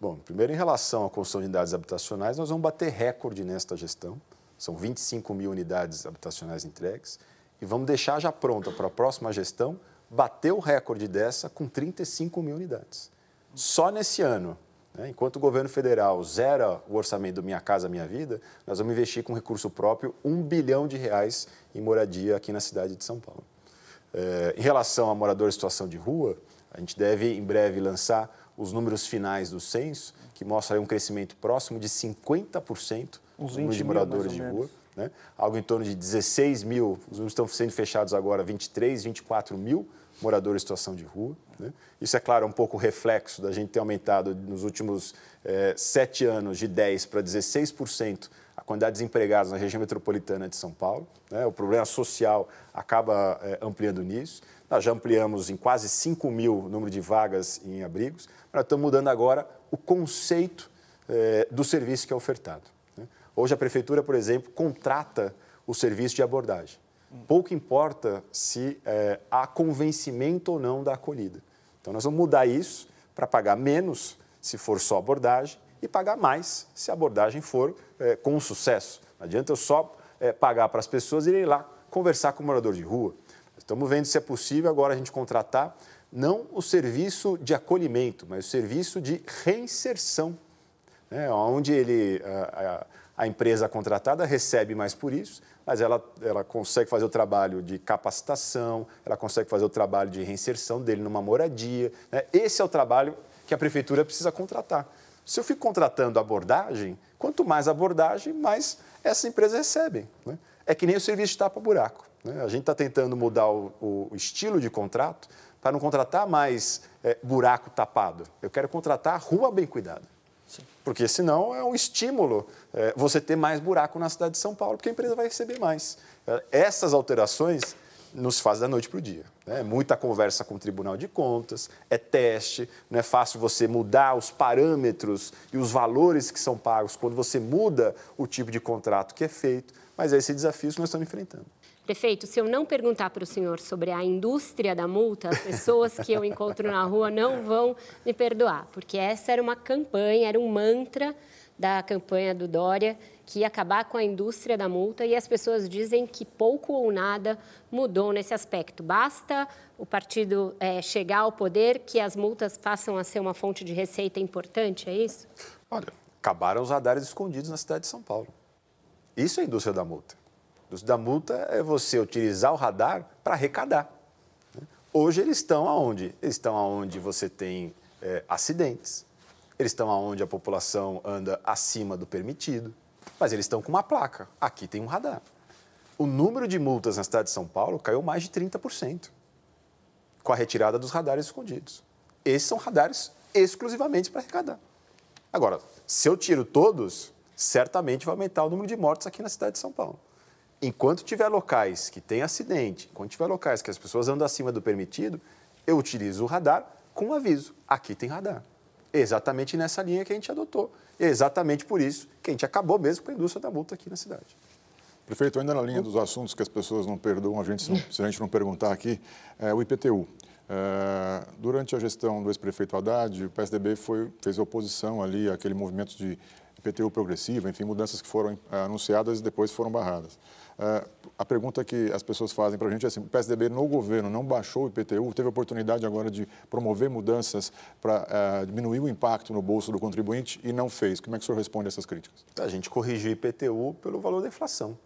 Bom, primeiro, em relação à construção de unidades habitacionais, nós vamos bater recorde nesta gestão. São 25 mil unidades habitacionais entregues. E vamos deixar já pronta para a próxima gestão bater o recorde dessa com 35 mil unidades. Só nesse ano, né, enquanto o governo federal zera o orçamento do Minha Casa Minha Vida, nós vamos investir com recurso próprio um bilhão de reais em moradia aqui na cidade de São Paulo. Eh, em relação a moradores em situação de rua, a gente deve em breve lançar os números finais do censo, que mostra um crescimento próximo de 50% Uns no número 20 de moradores de rua. Né? Algo em torno de 16 mil, os números estão sendo fechados agora, 23, 24 mil moradores em situação de rua. Né? Isso, é claro, é um pouco reflexo da gente ter aumentado nos últimos eh, sete anos de 10% para 16% a quantidade de desempregados na região metropolitana de São Paulo. né? O problema social acaba eh, ampliando nisso. Nós já ampliamos em quase 5 mil o número de vagas em abrigos, nós estamos mudando agora o conceito eh, do serviço que é ofertado. né? Hoje a prefeitura, por exemplo, contrata o serviço de abordagem. Pouco importa se eh, há convencimento ou não da acolhida. Então nós vamos mudar isso para pagar menos se for só abordagem e pagar mais se a abordagem for eh, com sucesso. Não adianta eu só eh, pagar para as pessoas irem lá conversar com o morador de rua. Estamos vendo se é possível agora a gente contratar não o serviço de acolhimento, mas o serviço de reinserção né, onde ele, a, a- a empresa contratada recebe mais por isso, mas ela, ela consegue fazer o trabalho de capacitação, ela consegue fazer o trabalho de reinserção dele numa moradia. né? Esse é o trabalho que a prefeitura precisa contratar. Se eu fico contratando abordagem, quanto mais abordagem, mais essas empresas recebem. né? É que nem o serviço de tapa-buraco. né? A gente está tentando mudar o, o estilo de contrato para não contratar mais eh, buraco tapado. Eu quero contratar rua bem cuidada. Porque senão é um estímulo é, você ter mais buraco na cidade de São Paulo, porque a empresa vai receber mais. É, Essas alterações não se fazem da noite para o dia. né? É muita conversa com o Tribunal de Contas, é teste, não é fácil você mudar os parâmetros e os valores que são pagos quando você muda o tipo de contrato que é feito, mas é esse desafio que nós estamos enfrentando. Prefeito, se eu não perguntar para o senhor sobre a indústria da multa, as pessoas que eu encontro na rua não vão me perdoar, porque essa era uma campanha, era um mantra da campanha do Dória, que ia acabar com a indústria da multa, e as pessoas dizem que pouco ou nada mudou nesse aspecto. Basta o partido é, chegar ao poder que as multas passam a ser uma fonte de receita importante, é isso? Olha, acabaram os radares escondidos na cidade de São Paulo. Isso é indústria da multa. Indústria da multa é você utilizar o radar para arrecadar. Hoje eles estão aonde? Eles estão aonde você tem é, acidentes, eles estão aonde a população anda acima do permitido, mas eles estão com uma placa. Aqui tem um radar. O número de multas na cidade de São Paulo caiu mais de 30% com a retirada dos radares escondidos. Esses são radares exclusivamente para arrecadar. Agora, se eu tiro todos, certamente vai aumentar o número de mortes aqui na cidade de São Paulo. Enquanto tiver locais que tem acidente, enquanto tiver locais que as pessoas andam acima do permitido, eu utilizo o radar com um aviso. Aqui tem radar. Exatamente nessa linha que a gente adotou. Exatamente por isso que a gente acabou mesmo com a indústria da multa aqui na cidade. Prefeito, ainda na linha dos assuntos que as pessoas não perdoam a gente se, a gente não perguntar aqui, é, o IPTU. É, durante a gestão do ex-prefeito Haddad, o PSDB foi, fez oposição ali àquele movimento de IPTU progressivo, enfim, mudanças que foram é, anunciadas e depois foram barradas. É, a pergunta que as pessoas fazem para a gente é assim, o PSDB no governo não baixou o IPTU, teve a oportunidade agora de promover mudanças para é, diminuir o impacto no bolso do contribuinte e não fez. Como é que o senhor responde a essas críticas? A gente corrigiu o IPTU pelo valor da inflação.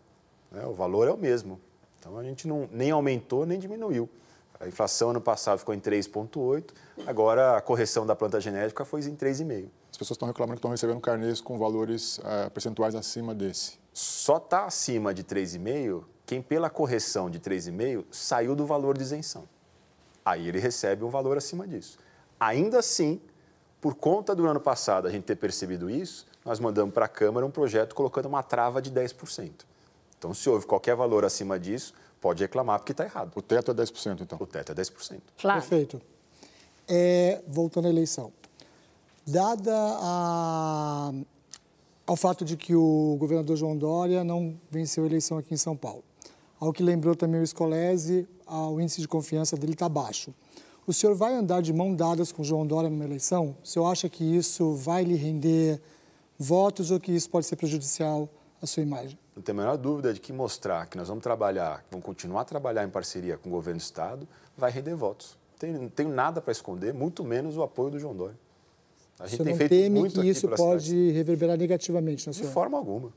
Né? O valor é o mesmo. Então, a gente não, nem aumentou nem diminuiu. A inflação ano passado ficou em 3,8, agora a correção da planta genética foi em 3,5. As pessoas estão reclamando que estão recebendo carnês com valores uh, percentuais acima desse. Só está acima de 3,5 quem, pela correção de 3,5, saiu do valor de isenção. Aí ele recebe um valor acima disso. Ainda assim, por conta do ano passado a gente ter percebido isso, nós mandamos para a Câmara um projeto colocando uma trava de 10%. Então, se houve qualquer valor acima disso, pode reclamar porque está errado. O teto é 10%, então? O teto é 10%. Claro. Perfeito. É, voltando à eleição. Dada a, ao fato de que o governador João Dória não venceu a eleição aqui em São Paulo, ao que lembrou também o Scolese, o índice de confiança dele está baixo. O senhor vai andar de mão dadas com João Dória numa eleição? O senhor acha que isso vai lhe render votos ou que isso pode ser prejudicial à sua imagem? Não tem a menor dúvida de que mostrar que nós vamos trabalhar, vamos continuar a trabalhar em parceria com o governo do Estado, vai render votos. Não tenho nada para esconder, muito menos o apoio do João Dória. A gente Você tem feito teme muito que isso pode reverberar negativamente na sua... De forma alguma.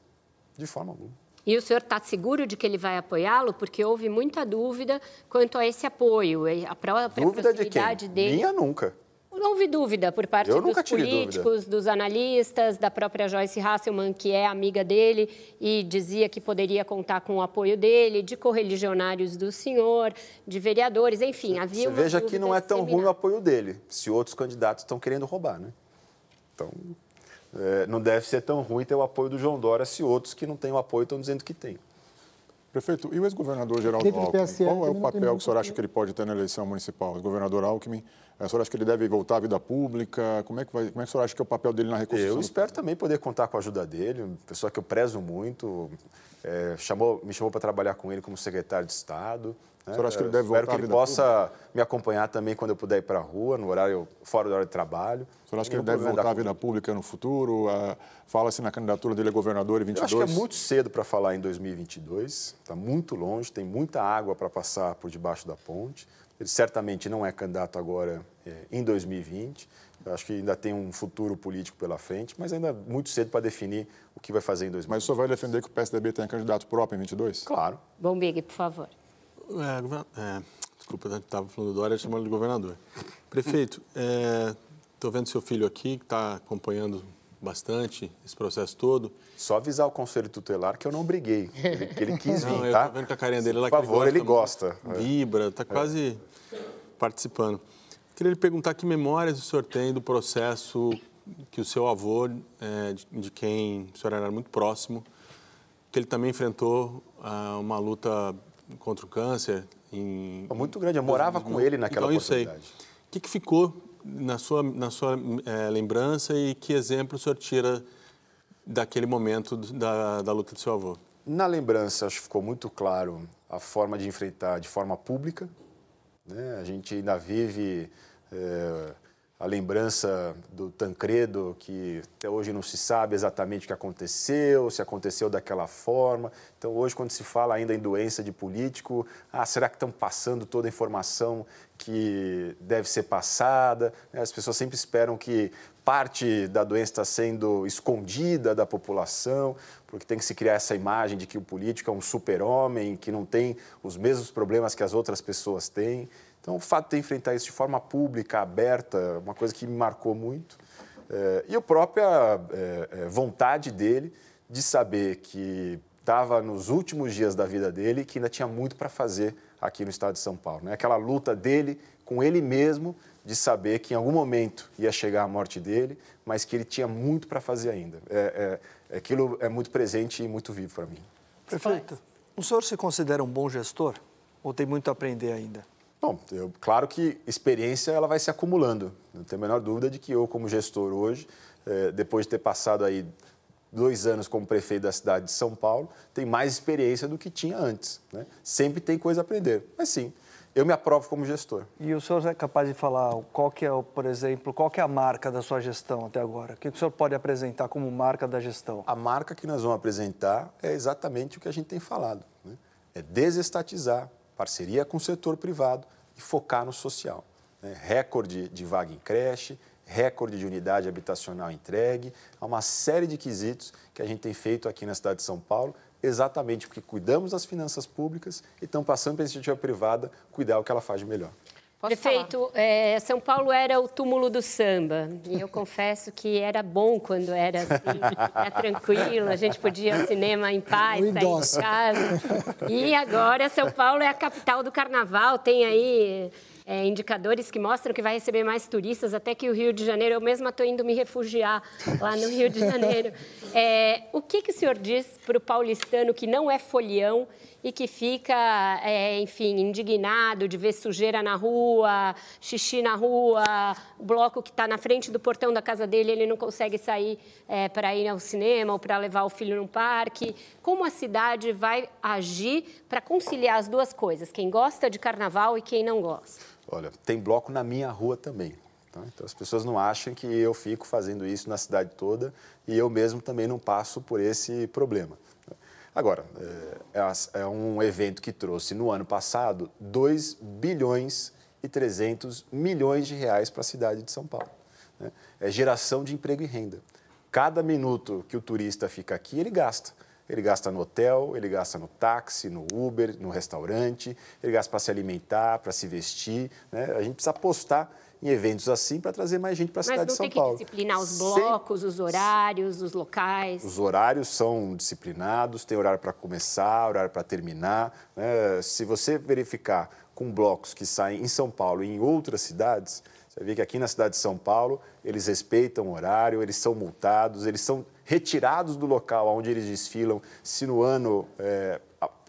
De forma alguma. E o senhor está seguro de que ele vai apoiá-lo? Porque houve muita dúvida quanto a esse apoio. A própria dúvida proximidade de quem? dele. Minha nunca. Não houve dúvida por parte dos políticos, dúvida. dos analistas, da própria Joyce Hasselman, que é amiga dele e dizia que poderia contar com o apoio dele, de correligionários do senhor, de vereadores, enfim, havia Você uma veja que não é tão ruim o apoio dele, se outros candidatos estão querendo roubar, né? Então, é, não deve ser tão ruim ter o apoio do João Dória se outros que não têm o apoio estão dizendo que tem. Prefeito, e o ex-governador Geraldo Alckmin? Qual é o papel que o senhor acha que ele pode ter na eleição municipal? O governador Alckmin, eh, o senhor acha que ele deve voltar à vida pública? Como é que, vai, como é que o senhor acha que é o papel dele na reconstrução? Eu espero também poder contar com a ajuda dele, uma pessoa que eu prezo muito, é, chamou, me chamou para trabalhar com ele como secretário de Estado. Né? O senhor acha que ele deve voltar Espero que ele possa pública? me acompanhar também quando eu puder ir para a rua, no horário, fora do horário de trabalho. O senhor acha que ele deve voltar à vida pública no futuro? Fala-se na candidatura dele a governador em 22? Eu acho que é muito cedo para falar em 2022. Está muito longe, tem muita água para passar por debaixo da ponte. Ele certamente não é candidato agora é, em 2020. Eu acho que ainda tem um futuro político pela frente, mas ainda é muito cedo para definir o que vai fazer em 2020. Mas o senhor vai defender que o PSDB tenha candidato próprio em 22? Claro. Bom, Big, por favor. É, é, desculpa, estava falando do Dória, chamando de governador. Prefeito, estou é, vendo seu filho aqui, que está acompanhando bastante esse processo todo. Só avisar o conselho tutelar que eu não briguei, que ele, quis vir, não, tá? Eu tô vendo que a carinha dele lá Por favor, ele gosta. Ele gosta. Vibra, está quase é. participando. Queria lhe perguntar que memórias o senhor tem do processo que o seu avô, é, de, de, quem o senhor era muito próximo, que ele também enfrentou ah, uma luta contra o câncer. Em, muito grande, eu morava com ele naquela então, oportunidade. Eu sei. O que, que ficou na sua, na sua é, lembrança e que exemplo o senhor tira daquele momento da, da luta do seu avô? Na lembrança, acho que ficou muito claro a forma de enfrentar de forma pública. Né? A gente ainda vive é, a lembrança do Tancredo, que até hoje não se sabe exatamente o que aconteceu, se aconteceu daquela forma. Então, hoje, quando se fala ainda em doença de político, ah, será que estão passando toda a informação que deve ser passada? As pessoas sempre esperam que parte da doença está sendo escondida da população, porque tem que se criar essa imagem de que o político é um super-homem, que não tem os mesmos problemas que as outras pessoas têm. Então, o fato de enfrentar isso de forma pública, aberta, uma coisa que me marcou muito. É, e a própria é, vontade dele de saber que estava nos últimos dias da vida dele e que ainda tinha muito para fazer aqui no estado de São Paulo. Né? Aquela luta dele com ele mesmo de saber que em algum momento ia chegar a morte dele, mas que ele tinha muito para fazer ainda. É, é, aquilo é muito presente e muito vivo para mim. Prefeito, o senhor se considera um bom gestor ou tem muito a aprender ainda? Bom, eu, claro que experiência ela vai se acumulando. Não tenho a menor dúvida de que eu, como gestor hoje, é, depois de ter passado aí dois anos como prefeito da cidade de São Paulo, tenho mais experiência do que tinha antes. Né? Sempre tem coisa a aprender. Mas sim, eu me aprovo como gestor. E o senhor é capaz de falar qual que é, por exemplo, qual que é a marca da sua gestão até agora? O que o senhor pode apresentar como marca da gestão? A marca que nós vamos apresentar é exatamente o que a gente tem falado. Né? É desestatizar, parceria com o setor privado e focar no social. Né? Recorde de vaga em creche, recorde de unidade habitacional entregue, há uma série de quesitos que a gente tem feito aqui na cidade de São Paulo, exatamente porque cuidamos das finanças públicas e estão passando para a iniciativa privada cuidar o que ela faz de melhor. Posso Prefeito, é, São Paulo era o túmulo do samba. E eu confesso que era bom quando era assim, era tranquilo, a gente podia ir ao cinema em paz, sair de casa. E agora São Paulo é a capital do carnaval, tem aí é, indicadores que mostram que vai receber mais turistas, até que o Rio de Janeiro, eu mesma estou indo me refugiar lá no Rio de Janeiro. É, o que, que o senhor diz para o paulistano que não é folião e que fica, é, enfim, indignado de ver sujeira na rua, xixi na rua, o bloco que está na frente do portão da casa dele, ele não consegue sair é, para ir ao cinema ou para levar o filho no parque. Como a cidade vai agir para conciliar as duas coisas, quem gosta de carnaval e quem não gosta? Olha, tem bloco na minha rua também. Tá? Então as pessoas não acham que eu fico fazendo isso na cidade toda e eu mesmo também não passo por esse problema. Agora, é, é, é um evento que trouxe no ano passado 2 bilhões e 300 milhões de reais para a cidade de São Paulo. Né? É geração de emprego e renda. Cada minuto que o turista fica aqui, ele gasta. Ele gasta no hotel, ele gasta no táxi, no Uber, no restaurante, ele gasta para se alimentar, para se vestir. Né? A gente precisa apostar em eventos assim para trazer mais gente para a cidade de São Paulo. Mas não tem que disciplinar os blocos, Sem... os horários, os locais? Os horários são disciplinados, tem horário para começar, horário para terminar. Né? Se você verificar com blocos que saem em São Paulo e em outras cidades, você vê que aqui na cidade de São Paulo eles respeitam o horário, eles são multados, eles são retirados do local onde eles desfilam se no ano é,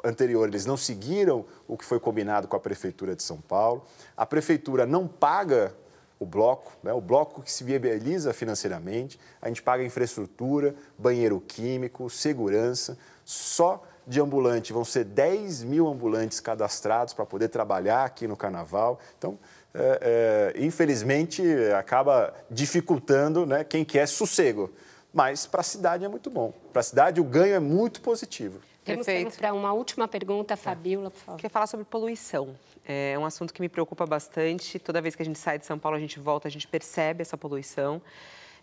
anterior eles não seguiram o que foi combinado com a Prefeitura de São Paulo. A Prefeitura não paga o bloco, né, o bloco que se viabiliza financeiramente, a gente paga infraestrutura, banheiro químico, segurança, só de ambulante vão ser 10 mil ambulantes cadastrados para poder trabalhar aqui no Carnaval. Então, é, é, infelizmente, acaba dificultando né, quem quer sossego. Mas para a cidade é muito bom. Para a cidade, o ganho é muito positivo. Temos para uma última pergunta, Fabiola, por favor. Queria falar sobre poluição. É um assunto que me preocupa bastante. Toda vez que a gente sai de São Paulo, a gente volta, a gente percebe essa poluição.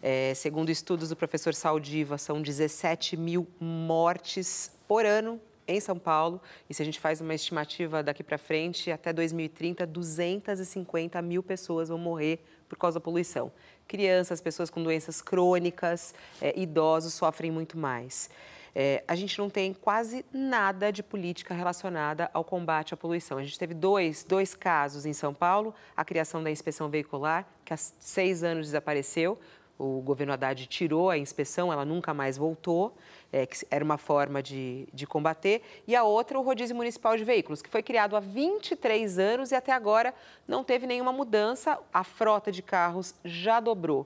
É, segundo estudos do professor Saldiva, são 17 mil mortes por ano em São Paulo. E se a gente faz uma estimativa daqui para frente, até 2030, 250 mil pessoas vão morrer por causa da poluição. Crianças, pessoas com doenças crônicas, é, idosos sofrem muito mais é, a gente não tem quase nada de política relacionada ao combate à poluição. A gente teve dois, dois casos em São Paulo, a criação da inspeção veicular, que há seis anos desapareceu. O governo Haddad tirou a inspeção, ela nunca mais voltou, é, que era uma forma de, de combater. E a outra, o rodízio municipal de veículos, que foi criado há 23 anos e até agora não teve nenhuma mudança. A frota de carros já dobrou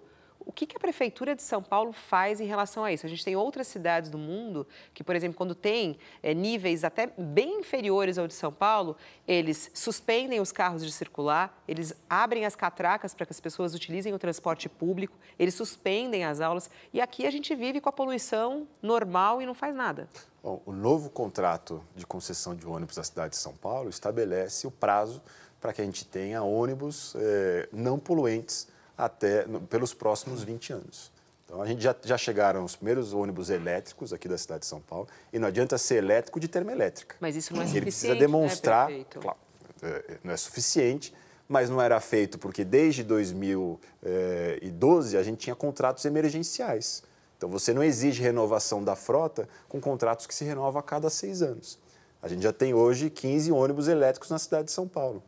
O que, que a Prefeitura de São Paulo faz em relação a isso? A gente tem outras cidades do mundo que, por exemplo, quando tem é, níveis até bem inferiores ao de São Paulo, eles suspendem os carros de circular, eles abrem as catracas para que as pessoas utilizem o transporte público, eles suspendem as aulas. E aqui a gente vive com a poluição normal e não faz nada. Bom, o novo contrato de concessão de ônibus da cidade de São Paulo estabelece o prazo para que a gente tenha ônibus eh, não poluentes até pelos próximos 20 anos. Então, a gente já, já chegaram os primeiros ônibus elétricos aqui da cidade de São Paulo e não adianta ser elétrico de termoelétrica. Mas isso não é Ele suficiente, precisa demonstrar, né, claro, é, não é suficiente, mas não era feito porque desde 2012 a gente tinha contratos emergenciais. Então, você não exige renovação da frota com contratos que se renovam a cada seis anos. A gente já tem hoje 15 ônibus elétricos na cidade de São Paulo.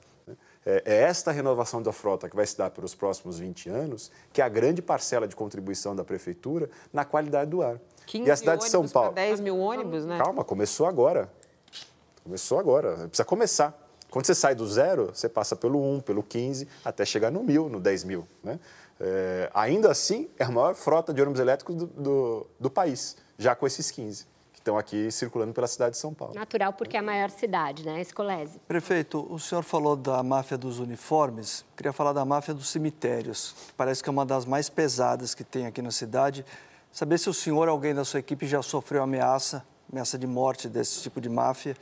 É, é esta renovação da frota que vai se dar pelos próximos 20 anos que é a grande parcela de contribuição da prefeitura na qualidade do ar. 15 e a cidade de São Paulo. 10 mil ônibus, né? Calma, começou agora. Começou agora. Precisa começar. Quando você sai do zero, você passa pelo 1, pelo 15, até chegar no mil, no 10 mil. Né? É, ainda assim, é a maior frota de ônibus elétricos do, do, do país, já com esses 15 estão aqui circulando pela cidade de São Paulo. Natural, porque é a maior cidade, né, Escolese? Prefeito, o senhor falou da máfia dos uniformes, queria falar da máfia dos cemitérios, parece que é uma das mais pesadas que tem aqui na cidade. Saber se o senhor ou alguém da sua equipe já sofreu ameaça, ameaça de morte desse tipo de máfia,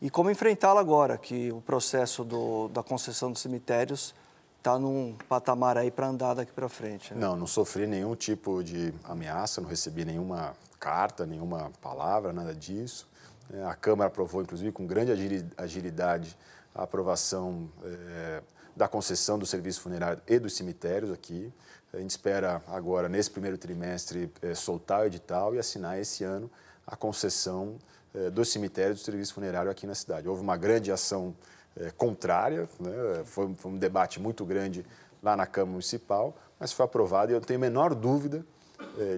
e como enfrentá-la agora, que o processo do, da concessão dos cemitérios está num patamar aí para andar daqui para frente. Né? Não, não sofri nenhum tipo de ameaça, não recebi nenhuma carta, nenhuma palavra, nada disso. É, a Câmara aprovou, inclusive, com grande agilidade, a aprovação é, da concessão do serviço funerário e dos cemitérios aqui. A gente espera agora, nesse primeiro trimestre, é, soltar o edital e assinar esse ano a concessão é, dos cemitérios do serviço funerário aqui na cidade. Houve uma grande ação contrária, né? foi, foi um debate muito grande lá na Câmara Municipal, mas foi aprovado e eu tenho a menor dúvida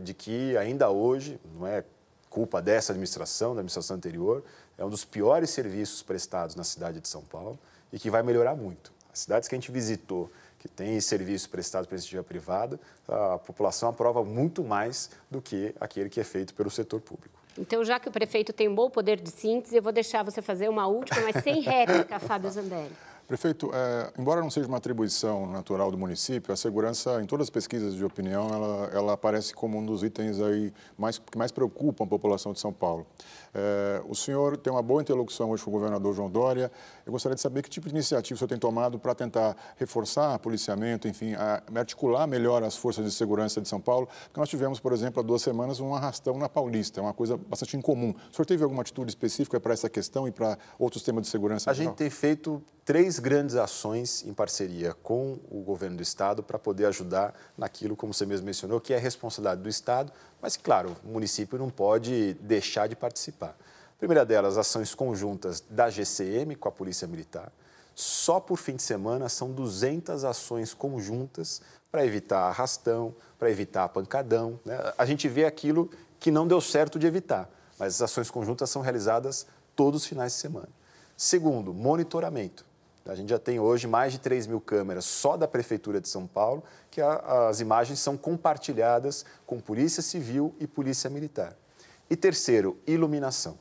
de que ainda hoje, não é culpa dessa administração, da administração anterior, é um dos piores serviços prestados na cidade de São Paulo e que vai melhorar muito. As cidades que a gente visitou, que tem serviço prestado pela iniciativa privada, a população aprova muito mais do que aquele que é feito pelo setor público. Então, já que o prefeito tem um bom poder de síntese, eu vou deixar você fazer uma última, mas sem réplica, Fábio Zambelli. Prefeito, é, embora não seja uma atribuição natural do município, a segurança, em todas as pesquisas de opinião, ela, ela aparece como um dos itens aí mais, que mais preocupam a população de São Paulo. É, o senhor tem uma boa interlocução hoje com o governador João Dória. Eu gostaria de saber que tipo de iniciativa o senhor tem tomado para tentar reforçar o policiamento, enfim, a, articular melhor as forças de segurança de São Paulo. Porque nós tivemos, por exemplo, há duas semanas, um arrastão na Paulista, é uma coisa bastante incomum. O senhor teve alguma atitude específica para essa questão e para outros temas de segurança? A gente tem feito três grandes ações em parceria com o governo do Estado para poder ajudar naquilo, como você mesmo mencionou, que é a responsabilidade do Estado, mas, claro, o município não pode deixar de participar. A primeira delas, ações conjuntas da GCM com a Polícia Militar. Só por fim de semana são 200 ações conjuntas para evitar arrastão, para evitar pancadão. Né? A gente vê aquilo que não deu certo de evitar, mas as ações conjuntas são realizadas todos os finais de semana. Segundo, monitoramento. A gente já tem hoje mais de 3 mil câmeras só da Prefeitura de São Paulo, que a, as imagens são compartilhadas com Polícia Civil e Polícia Militar. E terceiro, iluminação.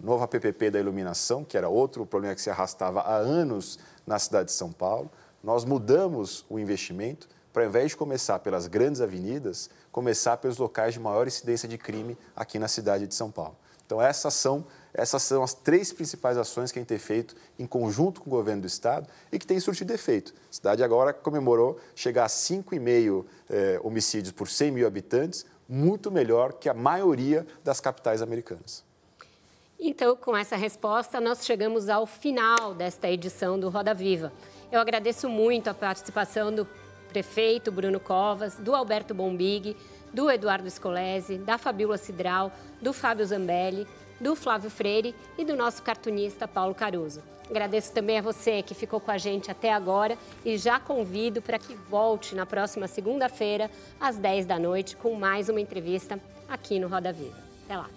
O novo APPP da iluminação, que era outro problema que se arrastava há anos na cidade de São Paulo, nós mudamos o investimento para, ao invés de começar pelas grandes avenidas, começar pelos locais de maior incidência de crime aqui na cidade de São Paulo. Então, essas são essas são as três principais ações que a gente tem feito em conjunto com o governo do Estado e que tem surtido efeito. A cidade agora comemorou chegar a 5,5 eh, homicídios por 100 mil habitantes, muito melhor que a maioria das capitais americanas. Então, com essa resposta, nós chegamos ao final desta edição do Roda Viva. Eu agradeço muito a participação do prefeito Bruno Covas, do Alberto Bombig, do Eduardo Scolese, da Fabíola Cidral, do Fábio Zambelli do Flávio Freire e do nosso cartunista Paulo Caruso. Agradeço também a você que ficou com a gente até agora e já convido para que volte na próxima segunda-feira, às 10 da noite, com mais uma entrevista aqui no Roda Viva. Até lá!